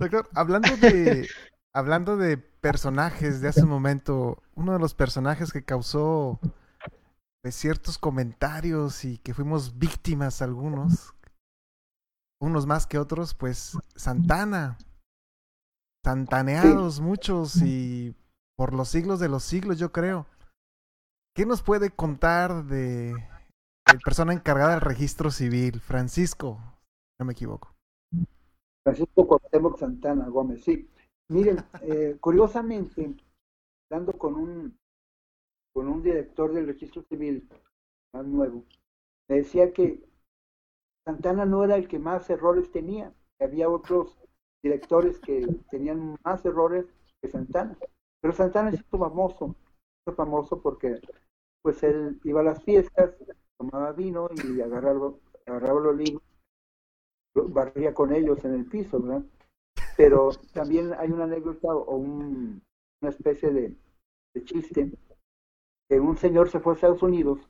Doctor, hablando de, hablando de personajes de hace un momento, uno de los personajes que causó pues, ciertos comentarios y que fuimos víctimas algunos, unos más que otros, pues Santana. Santaneados muchos y por los siglos de los siglos, yo creo. ¿Qué nos puede contar de la persona encargada del registro civil, Francisco? No me equivoco. Francisco Cuauhtémoc Santana Gómez, sí. Miren, eh, curiosamente, hablando con un, con un director del registro civil más nuevo, me decía que Santana no era el que más errores tenía, que había otros directores que tenían más errores que Santana. Pero Santana es famoso, es famoso porque pues él iba a las fiestas, tomaba vino y agarraba, agarraba los libros barría con ellos en el piso, ¿verdad? Pero también hay una anécdota o un, una especie de, chiste que un señor se fue a Estados Unidos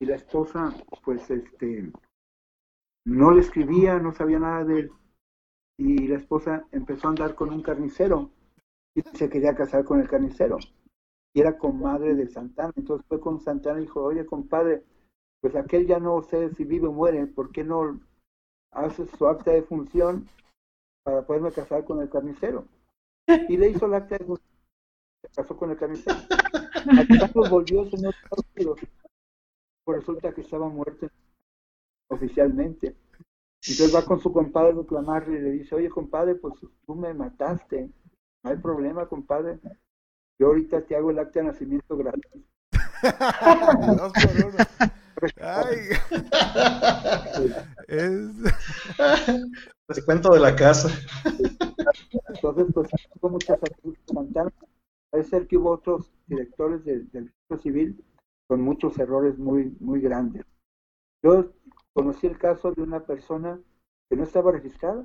y la esposa, pues, este, no le escribía, no sabía nada de él y la esposa empezó a andar con un carnicero y se quería casar con el carnicero y era comadre de Santana, entonces fue con Santana y dijo, oye compadre, pues aquel ya no sé si vive o muere, ¿por qué no hace su acta de función para poderme casar con el carnicero. Y le hizo el acta de función, se casó con el carnicero. Al volvió el señor pues resulta que estaba muerto oficialmente. Entonces va con su compadre a reclamarle y le dice, oye compadre, pues tú me mataste, no hay problema compadre, yo ahorita te hago el acta de nacimiento gratis. Dos por uno. Ay. es... Les cuento de la casa. Entonces, pues, hubo muchas Santana. Parece ser que hubo otros directores del, del registro civil con muchos errores muy, muy grandes. Yo conocí el caso de una persona que no estaba registrada.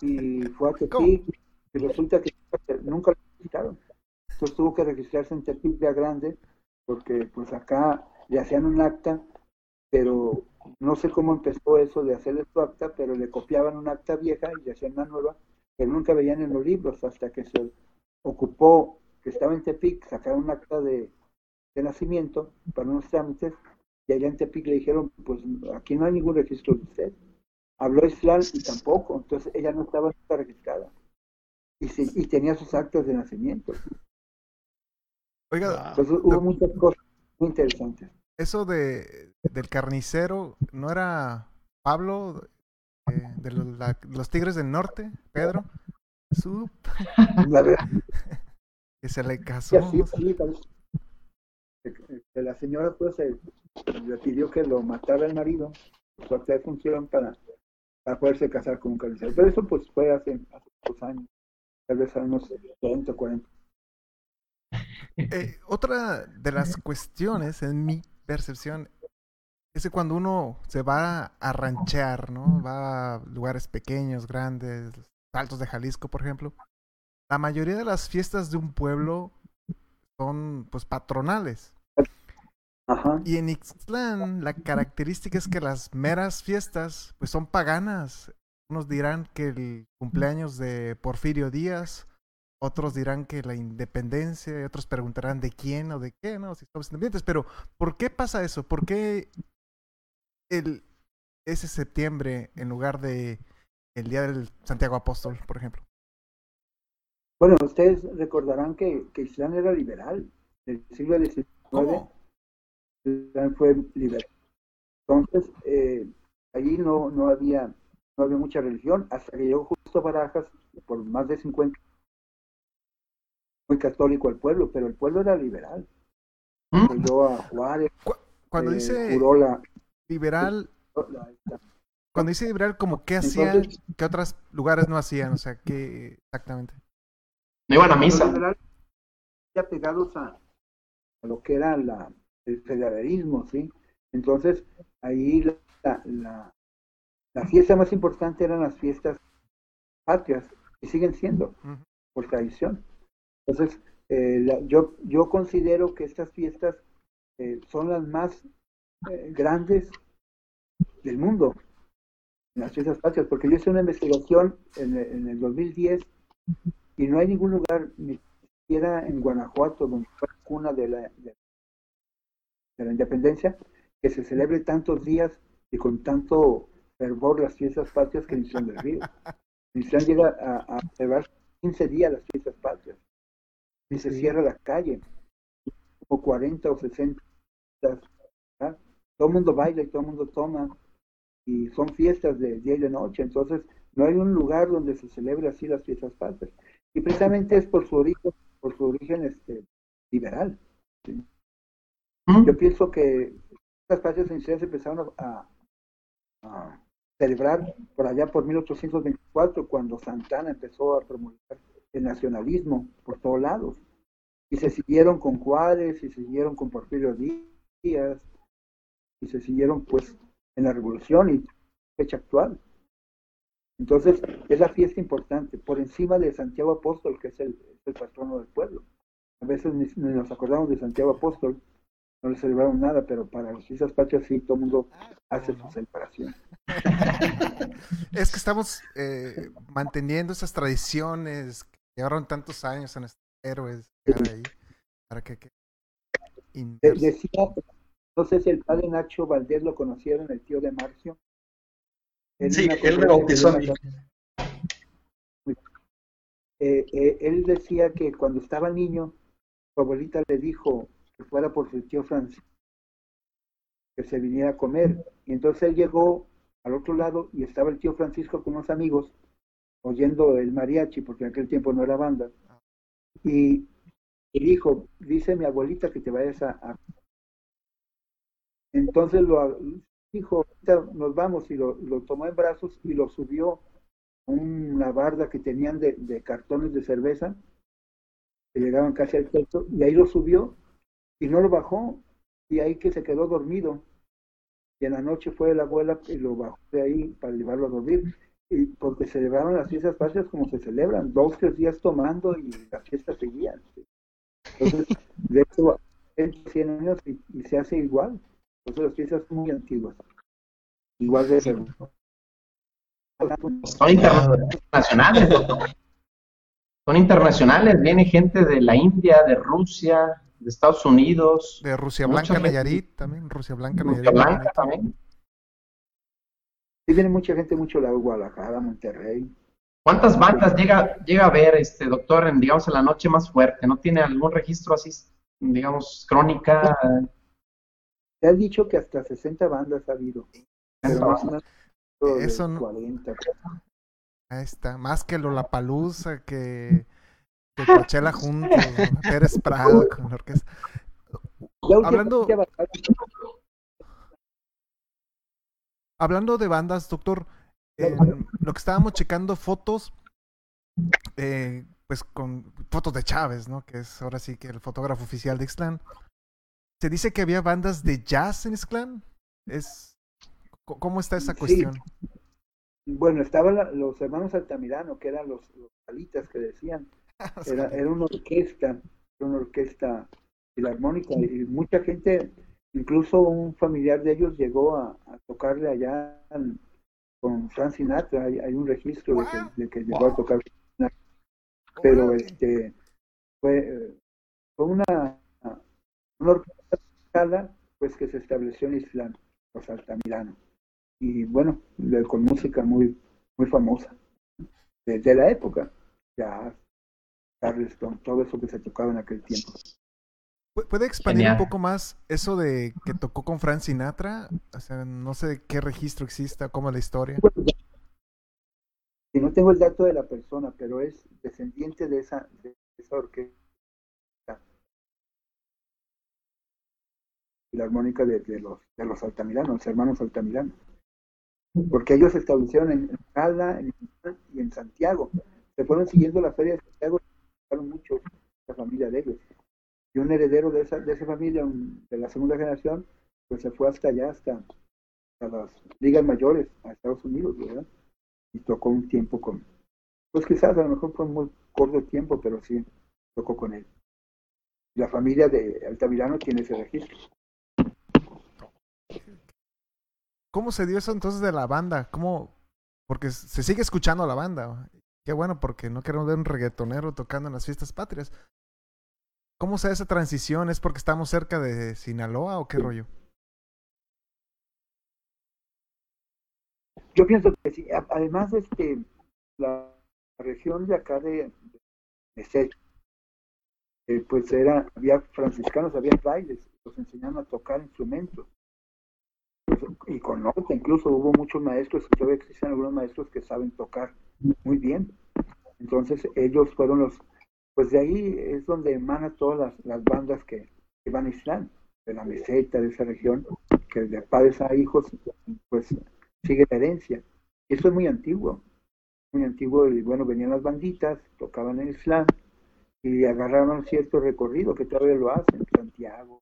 Y fue a Tepic y resulta que nunca lo registraron. Entonces tuvo que registrarse en Tepic ya grande porque pues acá le hacían un acta, pero no sé cómo empezó eso de hacerle su acta, pero le copiaban un acta vieja y le hacían una nueva, que nunca veían en los libros hasta que se ocupó, que estaba en Tepic, sacaron un acta de, nacimiento para unos trámites, y allá en Tepic le dijeron, pues aquí no hay ningún registro de usted. Habló Islam y tampoco, entonces ella no estaba registrada. Y, y tenía sus actas de nacimiento. Oiga, entonces hubo muchas cosas muy interesantes eso de del carnicero, ¿no era Pablo eh, de los, Tigres del Norte, Pedro? que se le casó. la señora pues le pidió que lo matara el marido, su acta de función para, para poderse casar con un carnicero. Pero eso pues fue hace, dos años, tal vez a unos 30 o 40. Eh, otra de las cuestiones en mi percepción es que cuando uno se va a ranchear, ¿no? Va a lugares pequeños, grandes, altos de Jalisco, por ejemplo. La mayoría de las fiestas de un pueblo son, pues, patronales. Y en Ixtlán la característica es que las meras fiestas, pues, son paganas. Unos dirán que el cumpleaños de Porfirio Díaz, otros dirán que la independencia, y otros preguntarán de quién o de qué, ¿no? Si somos independientes. Pero, ¿por qué pasa eso? ¿Por qué el, ese septiembre en lugar de el día del Santiago Apóstol, por ejemplo? Bueno, ustedes recordarán que, que Islam era liberal. En el siglo XIX ¿Cómo? Islam fue liberal. Entonces, eh, allí no, no, había, no había mucha religión hasta que llegó justo Barajas por más de 50 muy católico el pueblo, pero el pueblo era liberal. ¿Mm? a Juárez. Cuando eh, dice liberal, cuando dice liberal, como qué hacían que otros lugares no hacían, o sea, qué exactamente. No iban a misa. Ya pegados a, a, lo que era la, el federalismo, ¿sí? Entonces, ahí la, la, la, fiesta más importante eran las fiestas patrias, y siguen siendo, por tradición. Entonces, eh, yo, yo considero que estas fiestas eh, son las más eh, grandes del mundo. las fiestas patrias, porque yo hice una investigación en, en el 2010 y no hay ningún lugar, ni siquiera en Guanajuato, donde fue la cuna de la, de, la independencia, que se celebre tantos días y con tanto fervor las fiestas patrias que en Islán del Río. En llega a, a celebrar 15 días las fiestas patrias y se cierra la calle, como 40 o 60. ¿verdad? Todo el mundo baila y todo el mundo toma y son fiestas de día y de noche, entonces no hay un lugar donde se celebre así las fiestas patrias. Y precisamente es por su origen, por su origen este, liberal. ¿Mm? Yo pienso que las patrias en Israel se empezaron a, a celebrar por allá por 1824, cuando Santana empezó a promulgar el nacionalismo por todos lados. Y se siguieron con Juárez, y se siguieron con Porfirio Díaz, y se siguieron pues en la revolución y fecha actual. Entonces, es la fiesta importante, por encima de Santiago Apóstol, que es el, patrono del pueblo. A veces ni, nos acordamos de Santiago Apóstol, no le celebraron nada, pero para las fiestas patrias sí, todo el mundo hace su celebración. Es que estamos eh, manteniendo esas tradiciones llevaron tantos años a nuestros héroes ahí, para que, que decía, no sé si el padre Nacho Valdés lo conocieron, el tío de Marcio. En Sí, él me bautizó a mí. en Eh, eh, él decía que cuando estaba niño, su abuelita le dijo que fuera por su tío Francisco, que se viniera a comer. Y entonces él llegó al otro lado y estaba el tío Francisco con unos amigos oyendo el mariachi, porque en aquel tiempo no era banda. Y, y dijo, dice mi abuelita que te vayas a... a-". Entonces lo dijo, "Ahorita nos vamos y lo, tomó en brazos y lo subió a una barda que tenían de, de cartones de cerveza que llegaban casi al techo y ahí lo subió y no lo bajó y ahí que se quedó dormido y en la noche fue la abuela y lo bajó de ahí para llevarlo a dormir porque celebraban las fiestas patrias como se celebran dos tres días tomando y las fiestas seguían entonces de hecho en 100 años y, y se hace igual entonces las fiestas son muy antiguas igual de Son internacionales, doctor. Son internacionales, viene gente de la India, de Rusia, de Estados Unidos, De Rusia Blanca. Nayarit también, Rusia Blanca Rusia Nayarit. Blanca bonito. también. Sí viene mucha gente mucho de Guadalajara Monterrey ¿Cuántas bandas llega, llega a ver, este doctor, en, digamos, en la noche más fuerte? ¿No tiene algún registro así, digamos, crónica? Se ha dicho que hasta 60 bandas ha habido. Eso no- 40. Ahí está, más que Lollapalooza, que, que Coachella juntos. Pérez Prado con la orquesta. Ya Hablando-. Hablando de bandas, doctor, lo que estábamos checando fotos, eh, pues con fotos de Chávez, ¿no? Que es ahora sí que el fotógrafo oficial de Ixtlán. Se dice que había bandas de jazz en Ixtlán. Es, ¿Cómo está esa Sí. cuestión? Bueno, estaban los hermanos Altamirano, que eran los, los palitas que decían. Era, era una orquesta, era una orquesta filarmónica y mucha gente, incluso un familiar de ellos llegó a, a tocarle allá en- con Frank Sinatra. Hay, hay un registro de que, de que llegó a tocar pero este fue, fue una, una orquesta pues que se estableció en Islam, los Altamirano. Y bueno, de- con música muy, muy famosa. De, de la época, ya Charleston, todo eso que se tocaba en aquel tiempo. ¿Pu- ¿Puede expandir Genial. un poco más eso de que tocó con Frank Sinatra? O sea, no sé qué registro exista, cómo es la historia. Y no tengo el dato de la persona, pero es descendiente de esa, de esa orquesta. Filarmónica de, de los, de los Altamirano, los hermanos Altamirano. Porque ellos se establecieron en Cala, en y en Santiago. Se fueron siguiendo la feria de Santiago y mucho la familia de ellos. Y un heredero de esa, de esa familia, un- de la segunda generación, pues se fue hasta allá, hasta, hasta las ligas mayores, a Estados Unidos, ¿verdad? y tocó un tiempo con, pues quizás a lo mejor fue muy corto tiempo, pero sí tocó con él. La familia de Altamirano tiene ese registro. ¿Cómo se dio eso entonces de la banda? ¿Cómo, porque se sigue escuchando la banda. Qué bueno, porque no queremos ver un reggaetonero tocando en las fiestas patrias. ¿Cómo se da esa transición? ¿Es porque estamos cerca de Sinaloa o qué rollo? Yo pienso que sí. Además, este, la región de acá de, de eh, pues era, había franciscanos, había frailes, los enseñaban a tocar instrumentos. Pues, y con nota, incluso hubo muchos maestros, todavía existen algunos maestros que saben tocar muy bien. Entonces ellos fueron los, pues de ahí es donde emana todas las, las bandas que, que, van a Islam, de la meseta, de esa región, que de padres a hijos, pues sigue la herencia. Esto es muy antiguo, muy antiguo y bueno, venían las banditas, tocaban en Islam y agarraron cierto recorrido que todavía lo hacen, Santiago,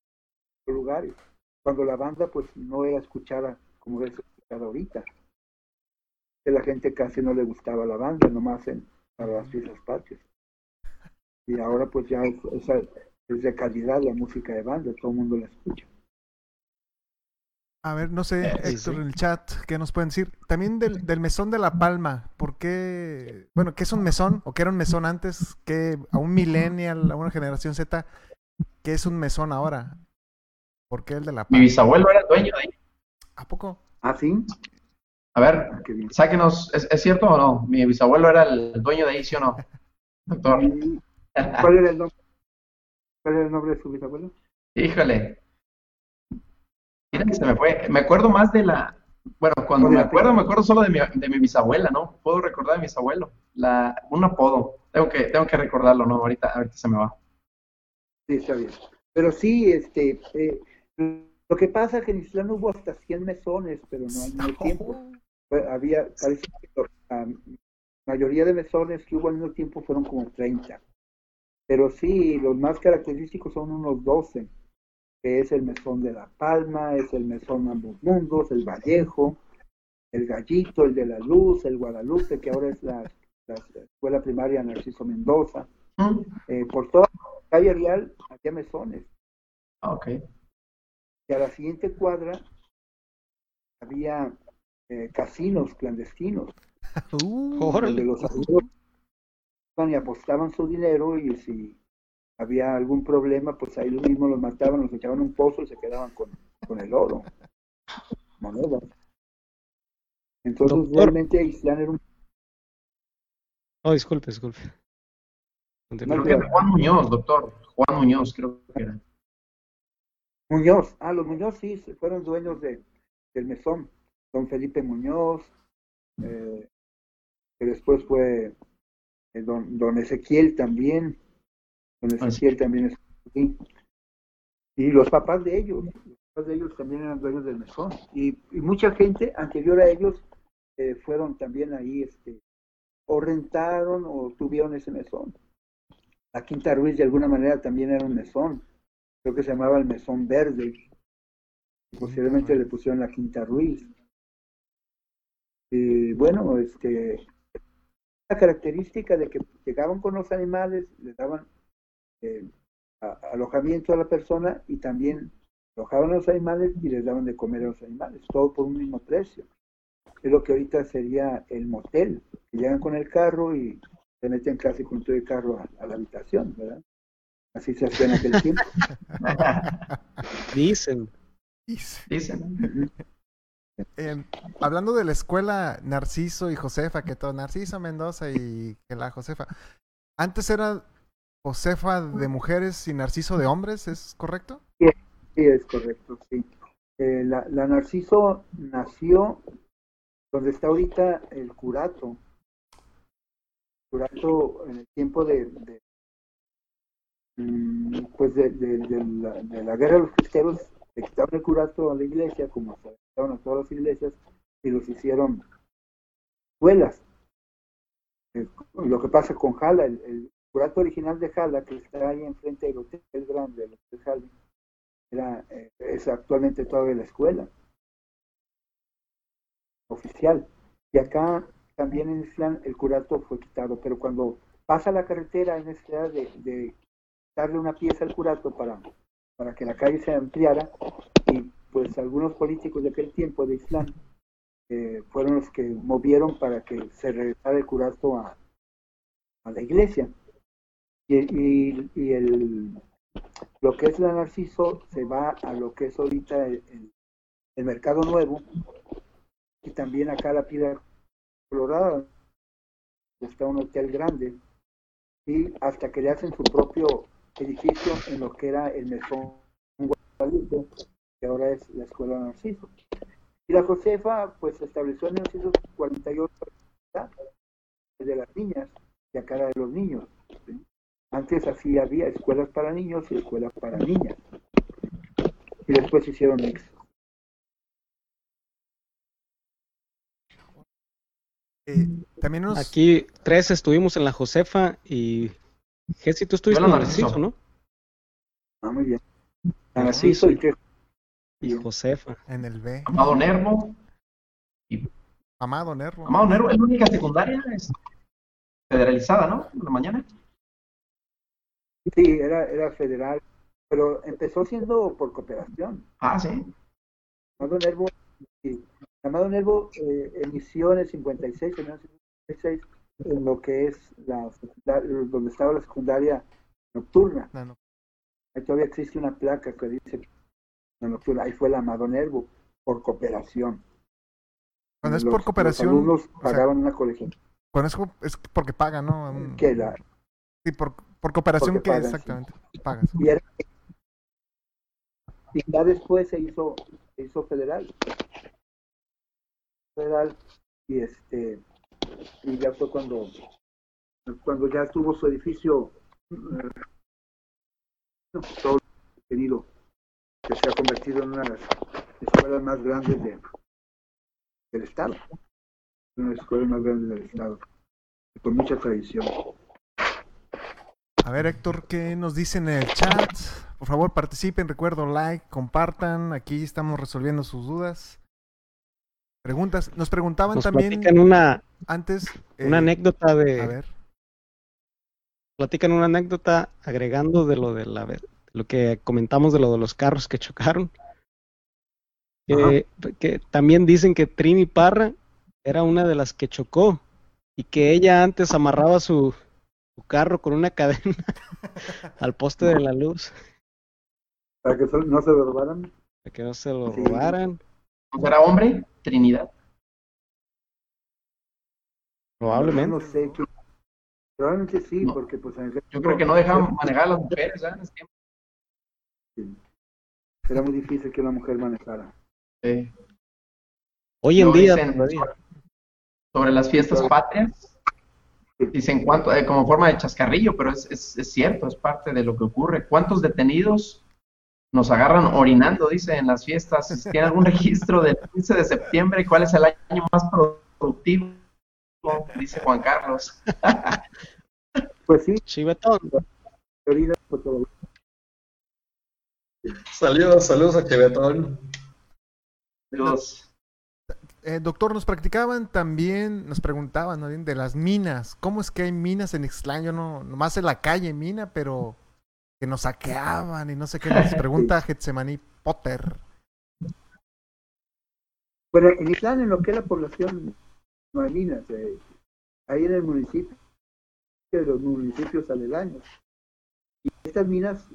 lugares. Cuando la banda pues no era escuchada como es escuchada ahorita. La gente casi no le gustaba la banda, nomás en para las fiestas patrias. Y ahora pues ya es, es de calidad la música de banda, todo el mundo la escucha. A ver, no sé, eh, Héctor, en el chat, ¿qué nos pueden decir? También del, del, mesón de La Palma, ¿por qué? Bueno, ¿qué es un mesón? ¿O qué era un mesón antes? ¿Qué a un millennial, a una generación Z, qué es un mesón ahora? ¿Por qué el de La Palma? Mi bisabuelo era dueño de ahí. ¿A poco? ¿Ah, sí? A ver, ah, sáquenos, ¿es, ¿es, cierto o no? Mi bisabuelo era el dueño de ahí, ¿sí o no? Doctor. ¿Cuál era el nombre? ¿Cuál era el nombre de su bisabuelo? Híjole, Mira que se me fue. Me acuerdo más de la. Bueno, cuando me acuerdo, me acuerdo solo de mi, de mi bisabuela, ¿no? Puedo recordar de mi bisabuelo. La, un apodo. Tengo que, tengo que recordarlo, ¿no? Ahorita, ahorita se me va. Sí, está bien. Pero sí, este. Eh, lo que pasa es que en Islam hubo hasta 100 mesones, pero no al mismo tiempo. había, parece que la mayoría de mesones que hubo al mismo tiempo fueron como 30. Pero sí, los más característicos son unos 12 que es el mesón de La Palma, es el mesón Ambos Mundos, el Vallejo, el Gallito, el de la Luz, el Guadalupe, que ahora es la, escuela primaria Narciso Mendoza. Mm. Eh, por toda la calle Real había mesones. Ah, ok. Y a la siguiente cuadra había eh, casinos clandestinos. Uh, donde los amigos y apostaban su dinero y si había algún problema, pues ahí lo mismo los mataban, los echaban un pozo y se quedaban con, con el oro, monedas. Entonces realmente Islán era un... Oh, disculpe, disculpe. Creo que era Juan Muñoz, doctor. Juan Muñoz, creo que era. Muñoz, ah, los Muñoz sí, fueron dueños de, del mesón. Don Felipe Muñoz, eh, que después fue don, don Ezequiel también, con Ezequiel también es aquí. Y los papás de ellos, los papás de ellos también eran dueños del mesón. Y, y mucha gente anterior a ellos eh, fueron también ahí, este, o rentaron o tuvieron ese mesón. La Quinta Ruiz de alguna manera también era un mesón. Creo que se llamaba el mesón verde. Posiblemente le pusieron la Quinta Ruiz. Y bueno, este, característica de que llegaban con los animales, les daban eh, alojamiento a la persona y también alojaban a los animales y les daban de comer a los animales, todo por un mismo precio. Es lo que ahorita sería el motel, que llegan con el carro y se meten casi con todo el carro a, la habitación, ¿verdad? Así se hacía en aquel tiempo. Dicen. Dicen. Eh, hablando de la escuela Narciso y Josefa, que todo Narciso Mendoza y que la Josefa, antes era Josefa de mujeres y Narciso de hombres, ¿es correcto? Sí, sí es correcto, sí. Eh, la, la, Narciso nació donde está ahorita el curato. El curato en el tiempo de, mm, pues de, de, la, guerra de los cristeros, quitaron el curato a la iglesia, como se quitaron a todas las iglesias, y los hicieron escuelas. Eh, lo que pasa con Jala, el, curato original de Jala, que está ahí enfrente del Hotel Grande, el Hotel Jala, era, eh, es actualmente todavía la escuela oficial. Y acá también en Islam el curato fue quitado, pero cuando pasa la carretera hay necesidad de, de darle una pieza al curato para, para que la calle se ampliara y pues algunos políticos de aquel tiempo de Islam eh, fueron los que movieron para que se regresara el curato a, la iglesia. Y, y, el, lo que es la Narciso se va a lo que es ahorita el, el- el Mercado Nuevo y también acá la Piedra Colorada está un hotel grande y hasta que le hacen su propio edificio en lo que era el mesón Guadalupe, que ahora es la Escuela Narciso. Y la Josefa pues se estableció en 1948 de las niñas y acá era de los niños. ¿sí? Antes así había escuelas para niños y escuelas para niñas. Y después hicieron mix. Eh, también nos... Aquí tres estuvimos en la Josefa y Jessy, tú estuviste en Narciso. Narciso, ¿no? Ah, muy bien. Narciso y tres. Y Josefa. En el B. Amado Nervo. Amado Nervo. Amado Nervo es la única secundaria es federalizada, ¿no? En la mañana. Sí, era, era federal, pero empezó siendo por cooperación. Ah, sí. Amado Nervo, sí. Amado Nervo eh, inició en el 56, en el 56, en lo que es la, donde estaba la secundaria nocturna. No, no. Ahí todavía existe una placa que dice la nocturna. Ahí fue la Amado Nervo, por cooperación. Cuando es Los- por cooperación, Los alumnos o sea, pagaban una colegiatura. Cuando es, es porque pagan, ¿no? Que la, Sí, por, por cooperación que pagan, sí. exactamente pagas. y, era- y ya después se hizo, se hizo federal. Federal y este y ya fue cuando cuando ya tuvo su edificio eh, todo tenido que se ha convertido en una de las escuelas más grandes de, del estado una de las escuelas más grandes del estado con mucha tradición A ver, Héctor, ¿qué nos dicen en el chat? Por favor, participen, recuerdo, like, compartan. Aquí estamos resolviendo sus dudas. Preguntas. Nos preguntaban Nos también platican una, antes. eh, una anécdota A de, ver. platican una anécdota agregando de lo de la lo que comentamos de lo de los carros que chocaron. Que, que también dicen que Trini Parra era una de las que chocó y que ella antes amarraba su, su carro con una cadena al poste de la luz para que no se lo robaran para que no se lo Sí. robaran. ¿No será hombre? Trinidad. Probablemente. no sé qué- probablemente sí No. porque pues en Yo creo que no dejaban manejar a las mujeres, era muy difícil que una mujer manejara Sí. Hoy en día sobre, sobre las fiestas patrias. Dicen cuánto, eh, como forma de chascarrillo, pero es, es, es cierto, es parte de lo que ocurre. ¿Cuántos detenidos nos agarran orinando, dice, en las fiestas? ¿Tiene algún registro del 15 de septiembre? ¿Cuál es el año más productivo? Dice Juan Carlos. pues sí Chivetón. pues, Saludos, saludos a Chevetón. Dios. Eh, doctor, nos practicaban también, nos preguntaban de las minas. ¿Cómo es que hay minas en Ixtlán? Yo no, nomás en la calle mina, pero que nos saqueaban y no sé qué. Nos pregunta Getsemaní Potter. bueno en Islán en lo que es la población minas eh, ahí en el municipio de los municipios aledaños y estas minas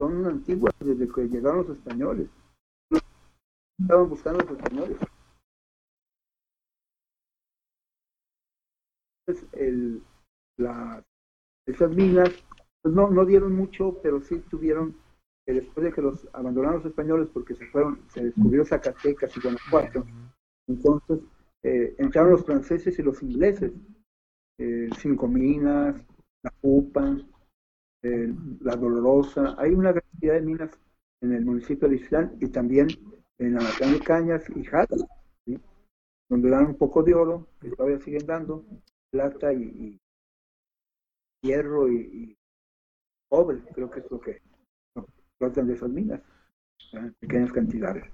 son antiguas desde que llegaron los españoles estaban buscando los españoles Entonces, el, la, esas minas pues no, no dieron mucho, pero sí tuvieron, que después de que los abandonaron los españoles porque se fueron, se descubrió Zacatecas y Guanajuato, entonces eh, entraron los franceses y los ingleses, eh, Cinco Minas, La Pupa, eh, La Dolorosa, hay una gran cantidad de minas en el municipio de Islán y también en Anacán de Cañas y Jala, donde dan un poco de oro, que todavía siguen dando, plata y, hierro y cobre, creo que es lo que lo que explotan de esas minas, en pequeñas cantidades.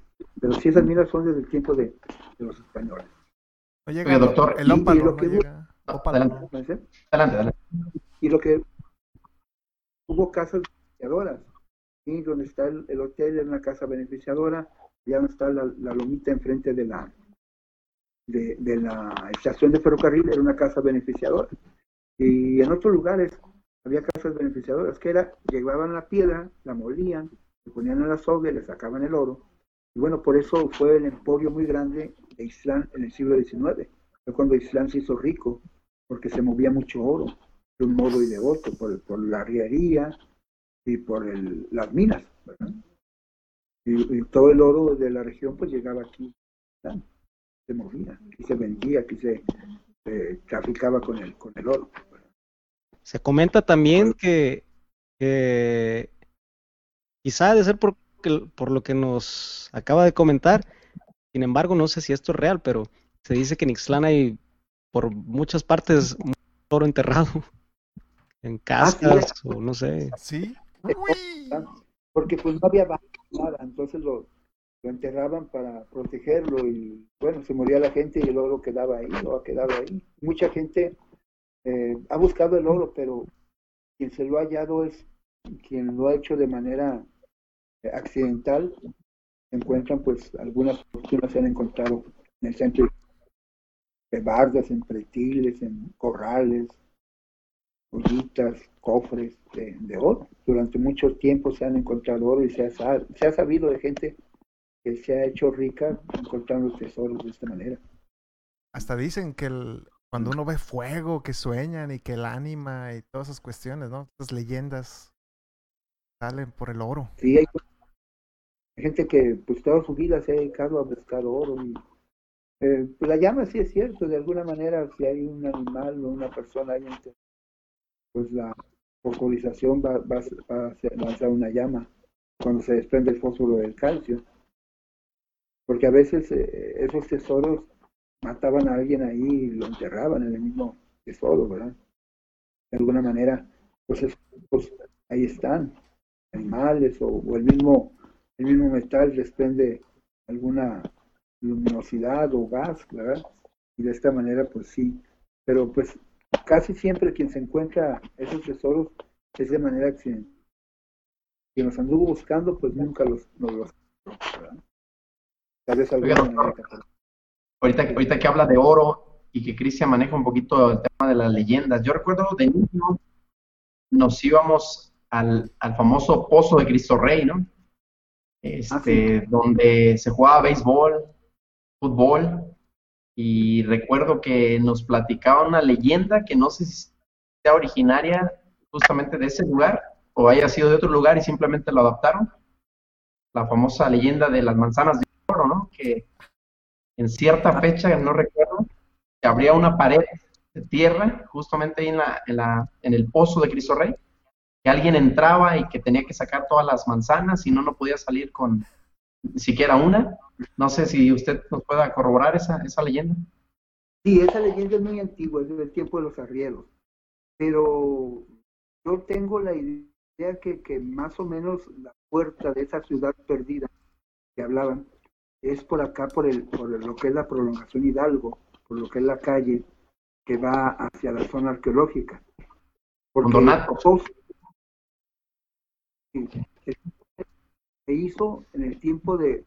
Pero sí, esas minas son desde el tiempo de, de los españoles. Oye, doctor, el y- ópalo, y lo no que- llega. Ópalo. Adelante. Y lo que hubo casas beneficiadoras, y donde está el, el hotel es una casa beneficiadora, ya no está la, la lomita enfrente de la de, de la estación de ferrocarril era una casa beneficiadora. Y en otros lugares había casas beneficiadoras que era, llevaban la piedra, la molían, le ponían en la soga y le sacaban el oro. Y bueno, por eso fue el emporio muy grande de Islán en el siglo XIX. Fue cuando Islán se hizo rico, porque se movía mucho oro de un modo y de otro, por, por la riería y por el, las minas. Y, todo el oro de la región pues llegaba aquí, se movía, aquí se vendía, aquí se, se traficaba con el, con el oro. Se comenta también que, que quizá ha de ser por, que- por lo que nos acaba de comentar, sin embargo, no sé si esto es real, pero se dice que en Ixtlán hay por muchas partes mucho oro enterrado en casas o no sé. ¿Sí? Uy. Porque pues no había nada, entonces lo, lo enterraban para protegerlo y bueno, se moría la gente y el oro quedaba ahí, o ha quedado ahí. Mucha gente eh, ha buscado el oro, pero quien se lo ha hallado es quien lo ha hecho de manera eh, accidental. Encuentran pues algunas fortunas se han encontrado en el centro de bardas, en pretiles, en corrales, ollitas, cofres de, oro. Durante mucho tiempo se han encontrado oro y se ha, se ha sabido de gente que se ha hecho rica encontrando tesoros de esta manera. Hasta dicen que el, cuando uno ve fuego, que sueñan y que el ánima y todas esas cuestiones, ¿no? Esas leyendas salen por el oro. Sí, hay gente que pues toda su vida se ha dedicado a buscar oro y eh, la llama sí es cierto, de alguna manera si hay un animal o una persona ahí pues la fosforización va, va, a- va a lanzar una llama cuando se desprende el fósforo del calcio. Porque a veces eh, esos tesoros mataban a alguien ahí y lo enterraban en el mismo tesoro, ¿verdad? De alguna manera, pues, pues, ahí están, animales o, o el mismo el mismo metal desprende alguna luminosidad o gas, ¿verdad? Y de esta manera, pues sí. Pero pues casi siempre quien se encuentra esos tesoros es de manera accidental. Quien los anduvo buscando, pues nunca los, no los encontró, ¿verdad? Tal vez alguna manera. Ahorita, ahorita que habla de oro y que Cristian maneja un poquito el tema de las leyendas. Yo recuerdo de niño nos íbamos al, al famoso Pozo de Cristo Rey, ¿no? Este, donde se jugaba béisbol, fútbol, y recuerdo que nos platicaba una leyenda que no sé si sea originaria justamente de ese lugar o haya sido de otro lugar y simplemente lo adaptaron. La famosa leyenda de las manzanas de oro, ¿no? Que en cierta fecha, no recuerdo, que habría una pared de tierra justamente ahí en, la, en, la, en el pozo de Cristo Rey, que alguien entraba y que tenía que sacar todas las manzanas y no, no podía salir con ni siquiera una. No sé si usted nos pueda corroborar esa, esa leyenda. Sí, esa leyenda es muy antigua, es del tiempo de los arrieros. Pero yo tengo la idea que, que más o menos la puerta de esa ciudad perdida que hablaban es por acá, por, el, por lo que es la prolongación Hidalgo, por lo que es la calle que va hacia la zona arqueológica. Porque sí, se hizo en el tiempo de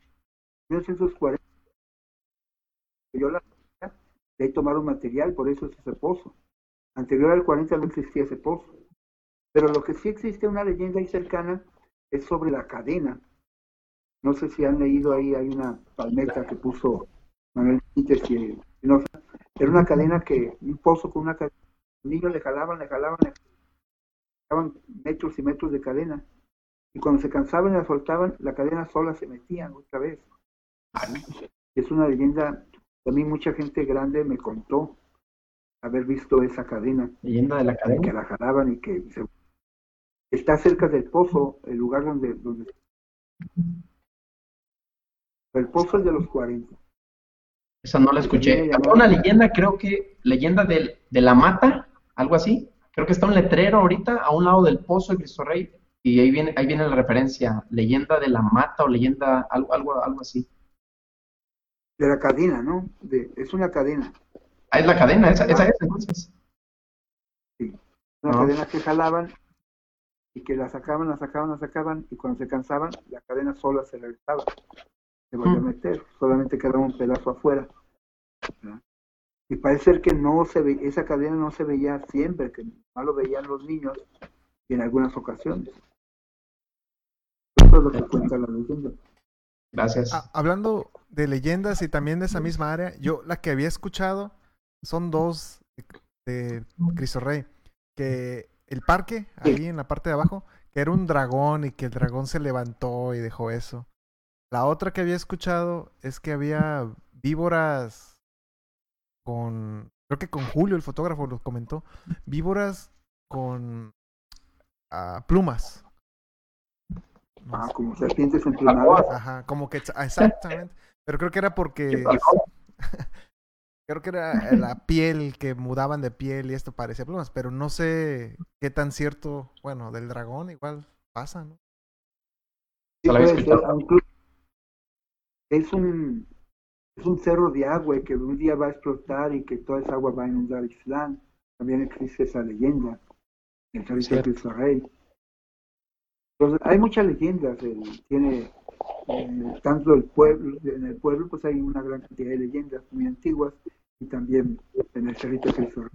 1940. Yo la de ahí tomaron material, por eso es ese pozo. Anterior al 40 no existía ese pozo. Pero lo que sí existe una leyenda ahí cercana es sobre la cadena. No sé si han leído ahí, hay una palmeta que puso Manuel Benítez y Espinosa. Era una cadena que, un pozo con una cadena. Los niños le jalaban, le jalaban, le jalaban metros y metros de cadena. Y cuando se cansaban y la soltaban, la cadena sola se metía otra vez. Es una leyenda a mí mucha gente grande me contó haber visto esa cadena, Leyenda de la que cadena. la jalaban y que se- está cerca del pozo, el lugar donde, donde el pozo es de los 40. Esa no la escuché. Había una leyenda, creo que, leyenda del- de la mata, algo así. Creo que está un letrero ahorita a un lado del pozo de Cristo Rey. Y ahí viene, ahí viene la referencia, leyenda de la mata o leyenda, algo, algo, algo así. De la cadena, ¿no? De, es una cadena. Ah, es la cadena, esa, esa es entonces. Una Ah. cadena que jalaban y que la sacaban, la sacaban, la sacaban y cuando se cansaban, la cadena sola se regresaba. Se volvía a Mm. meter, solamente quedaba un pedazo afuera. ¿verdad? Y parece ser que no se ve, esa cadena no se veía siempre, que no lo veían los niños y en algunas ocasiones. Eso es lo que cuenta la leyenda. Gracias. Ah, hablando de leyendas y también de esa misma área, yo la que había escuchado son dos de Cristo Rey. Que el parque, ahí en la parte de abajo, que era un dragón y que el dragón se levantó y dejó eso. La otra que había escuchado es que había víboras con, creo que con Julio, el fotógrafo, lo comentó, víboras con ah, plumas. No Ah, sé. como serpientes emplumadas. Ajá, como que exactamente. Pero creo que era porque creo que era la piel que mudaban de piel y esto parecía plumas, pero no sé qué tan cierto, bueno, del dragón igual pasa, ¿no? Sí, puede ser, escuchado. aunque es un es un cerro de agua que un día va a explotar y que toda esa agua va a inundar Islán. También existe esa leyenda, el cerrito de. Cristo Rey. Entonces, hay muchas leyendas, el- tiene eh, tanto el pueblo, en el pueblo pues hay una gran cantidad de leyendas muy antiguas y también en el cerrito de Cristo Rey.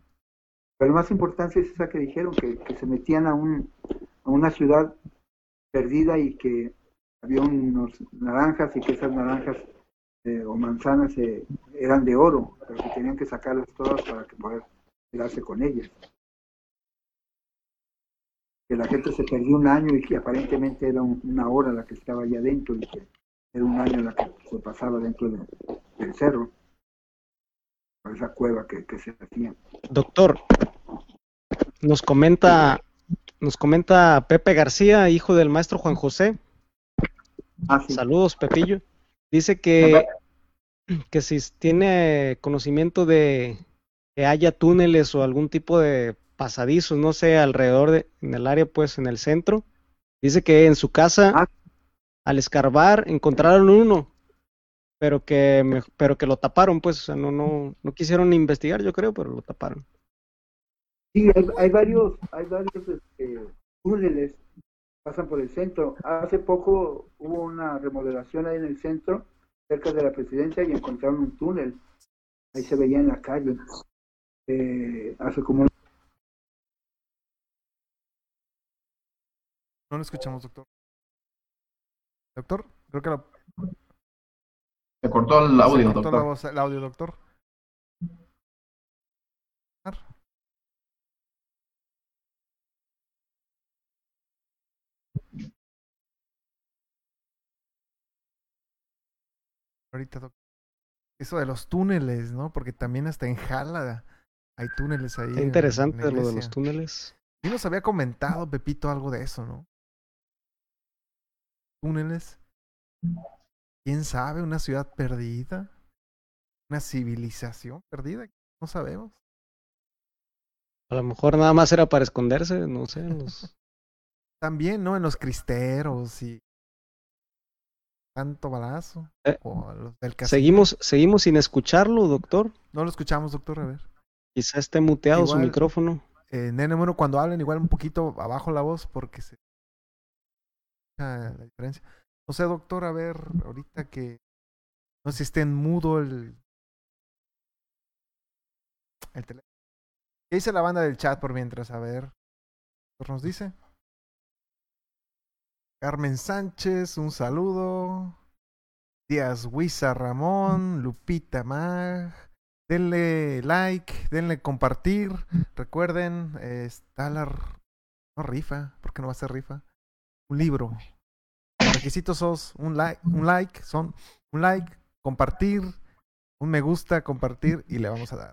Pero más importante es esa que dijeron, que, que se metían a, un, a una ciudad perdida y que había unos naranjas y que esas naranjas eh, o manzanas eh, eran de oro, pero que tenían que sacarlas todas para que poder quedarse con ellas. Que la gente se perdió un año y que aparentemente era un- una hora la que estaba allá adentro y que era un año la que se pasaba dentro de- del cerro, por esa cueva que, que se hacía. Doctor, nos comenta, nos comenta Pepe García, hijo del maestro Juan José. Ah, sí. Saludos, Pepillo. Dice que, que si tiene conocimiento de que haya túneles o algún tipo de pasadizos, no sé, alrededor de, en el área, pues en el centro. Dice que en su casa, Ah. al escarbar, encontraron uno, pero que, me- pero que lo taparon, pues, o sea, no, no, no quisieron investigar, yo creo, pero lo taparon. Sí, hay, hay varios, hay varios este, túneles pasan por el centro. Hace poco hubo una remodelación ahí en el centro, cerca de la presidencia, y encontraron un túnel. Ahí se veía en la calle. Eh, hace como un- No lo escuchamos, doctor. Doctor, creo que lo, Se cortó el audio, se cortó la doctor. voz- el audio, doctor. Ahorita, doctor. Eso de los túneles, ¿no? Porque también hasta en Jala hay túneles ahí. Está interesante en lo de los túneles. Sí nos había comentado Pepito algo de eso, ¿no? Túneles. ¿Quién sabe? Una ciudad perdida. Una civilización perdida. No sabemos. A lo mejor nada más era para esconderse, no sé. los- También, ¿no? En los cristeros y tanto balazo. Eh, O los del. Seguimos, seguimos sin escucharlo, doctor. No lo escuchamos, doctor. A ver. Quizá esté muteado su micrófono. Eh, nene, bueno, cuando hablen igual un poquito abajo la voz porque se escucha la diferencia. No sé, doctor, a ver, ahorita que no sé si esté en mudo el el teléfono. ¿Qué dice la banda del chat por mientras? A ver, ¿qué nos dice? Carmen Sánchez, un saludo. Díaz Huiza Ramón, Lupita Mag. Denle like, denle compartir. Recuerden, eh, está la no, rifa, porque no va a ser rifa. Un libro. Los requisitos son un like, un like, son un like, compartir, un me gusta, compartir y le vamos a dar.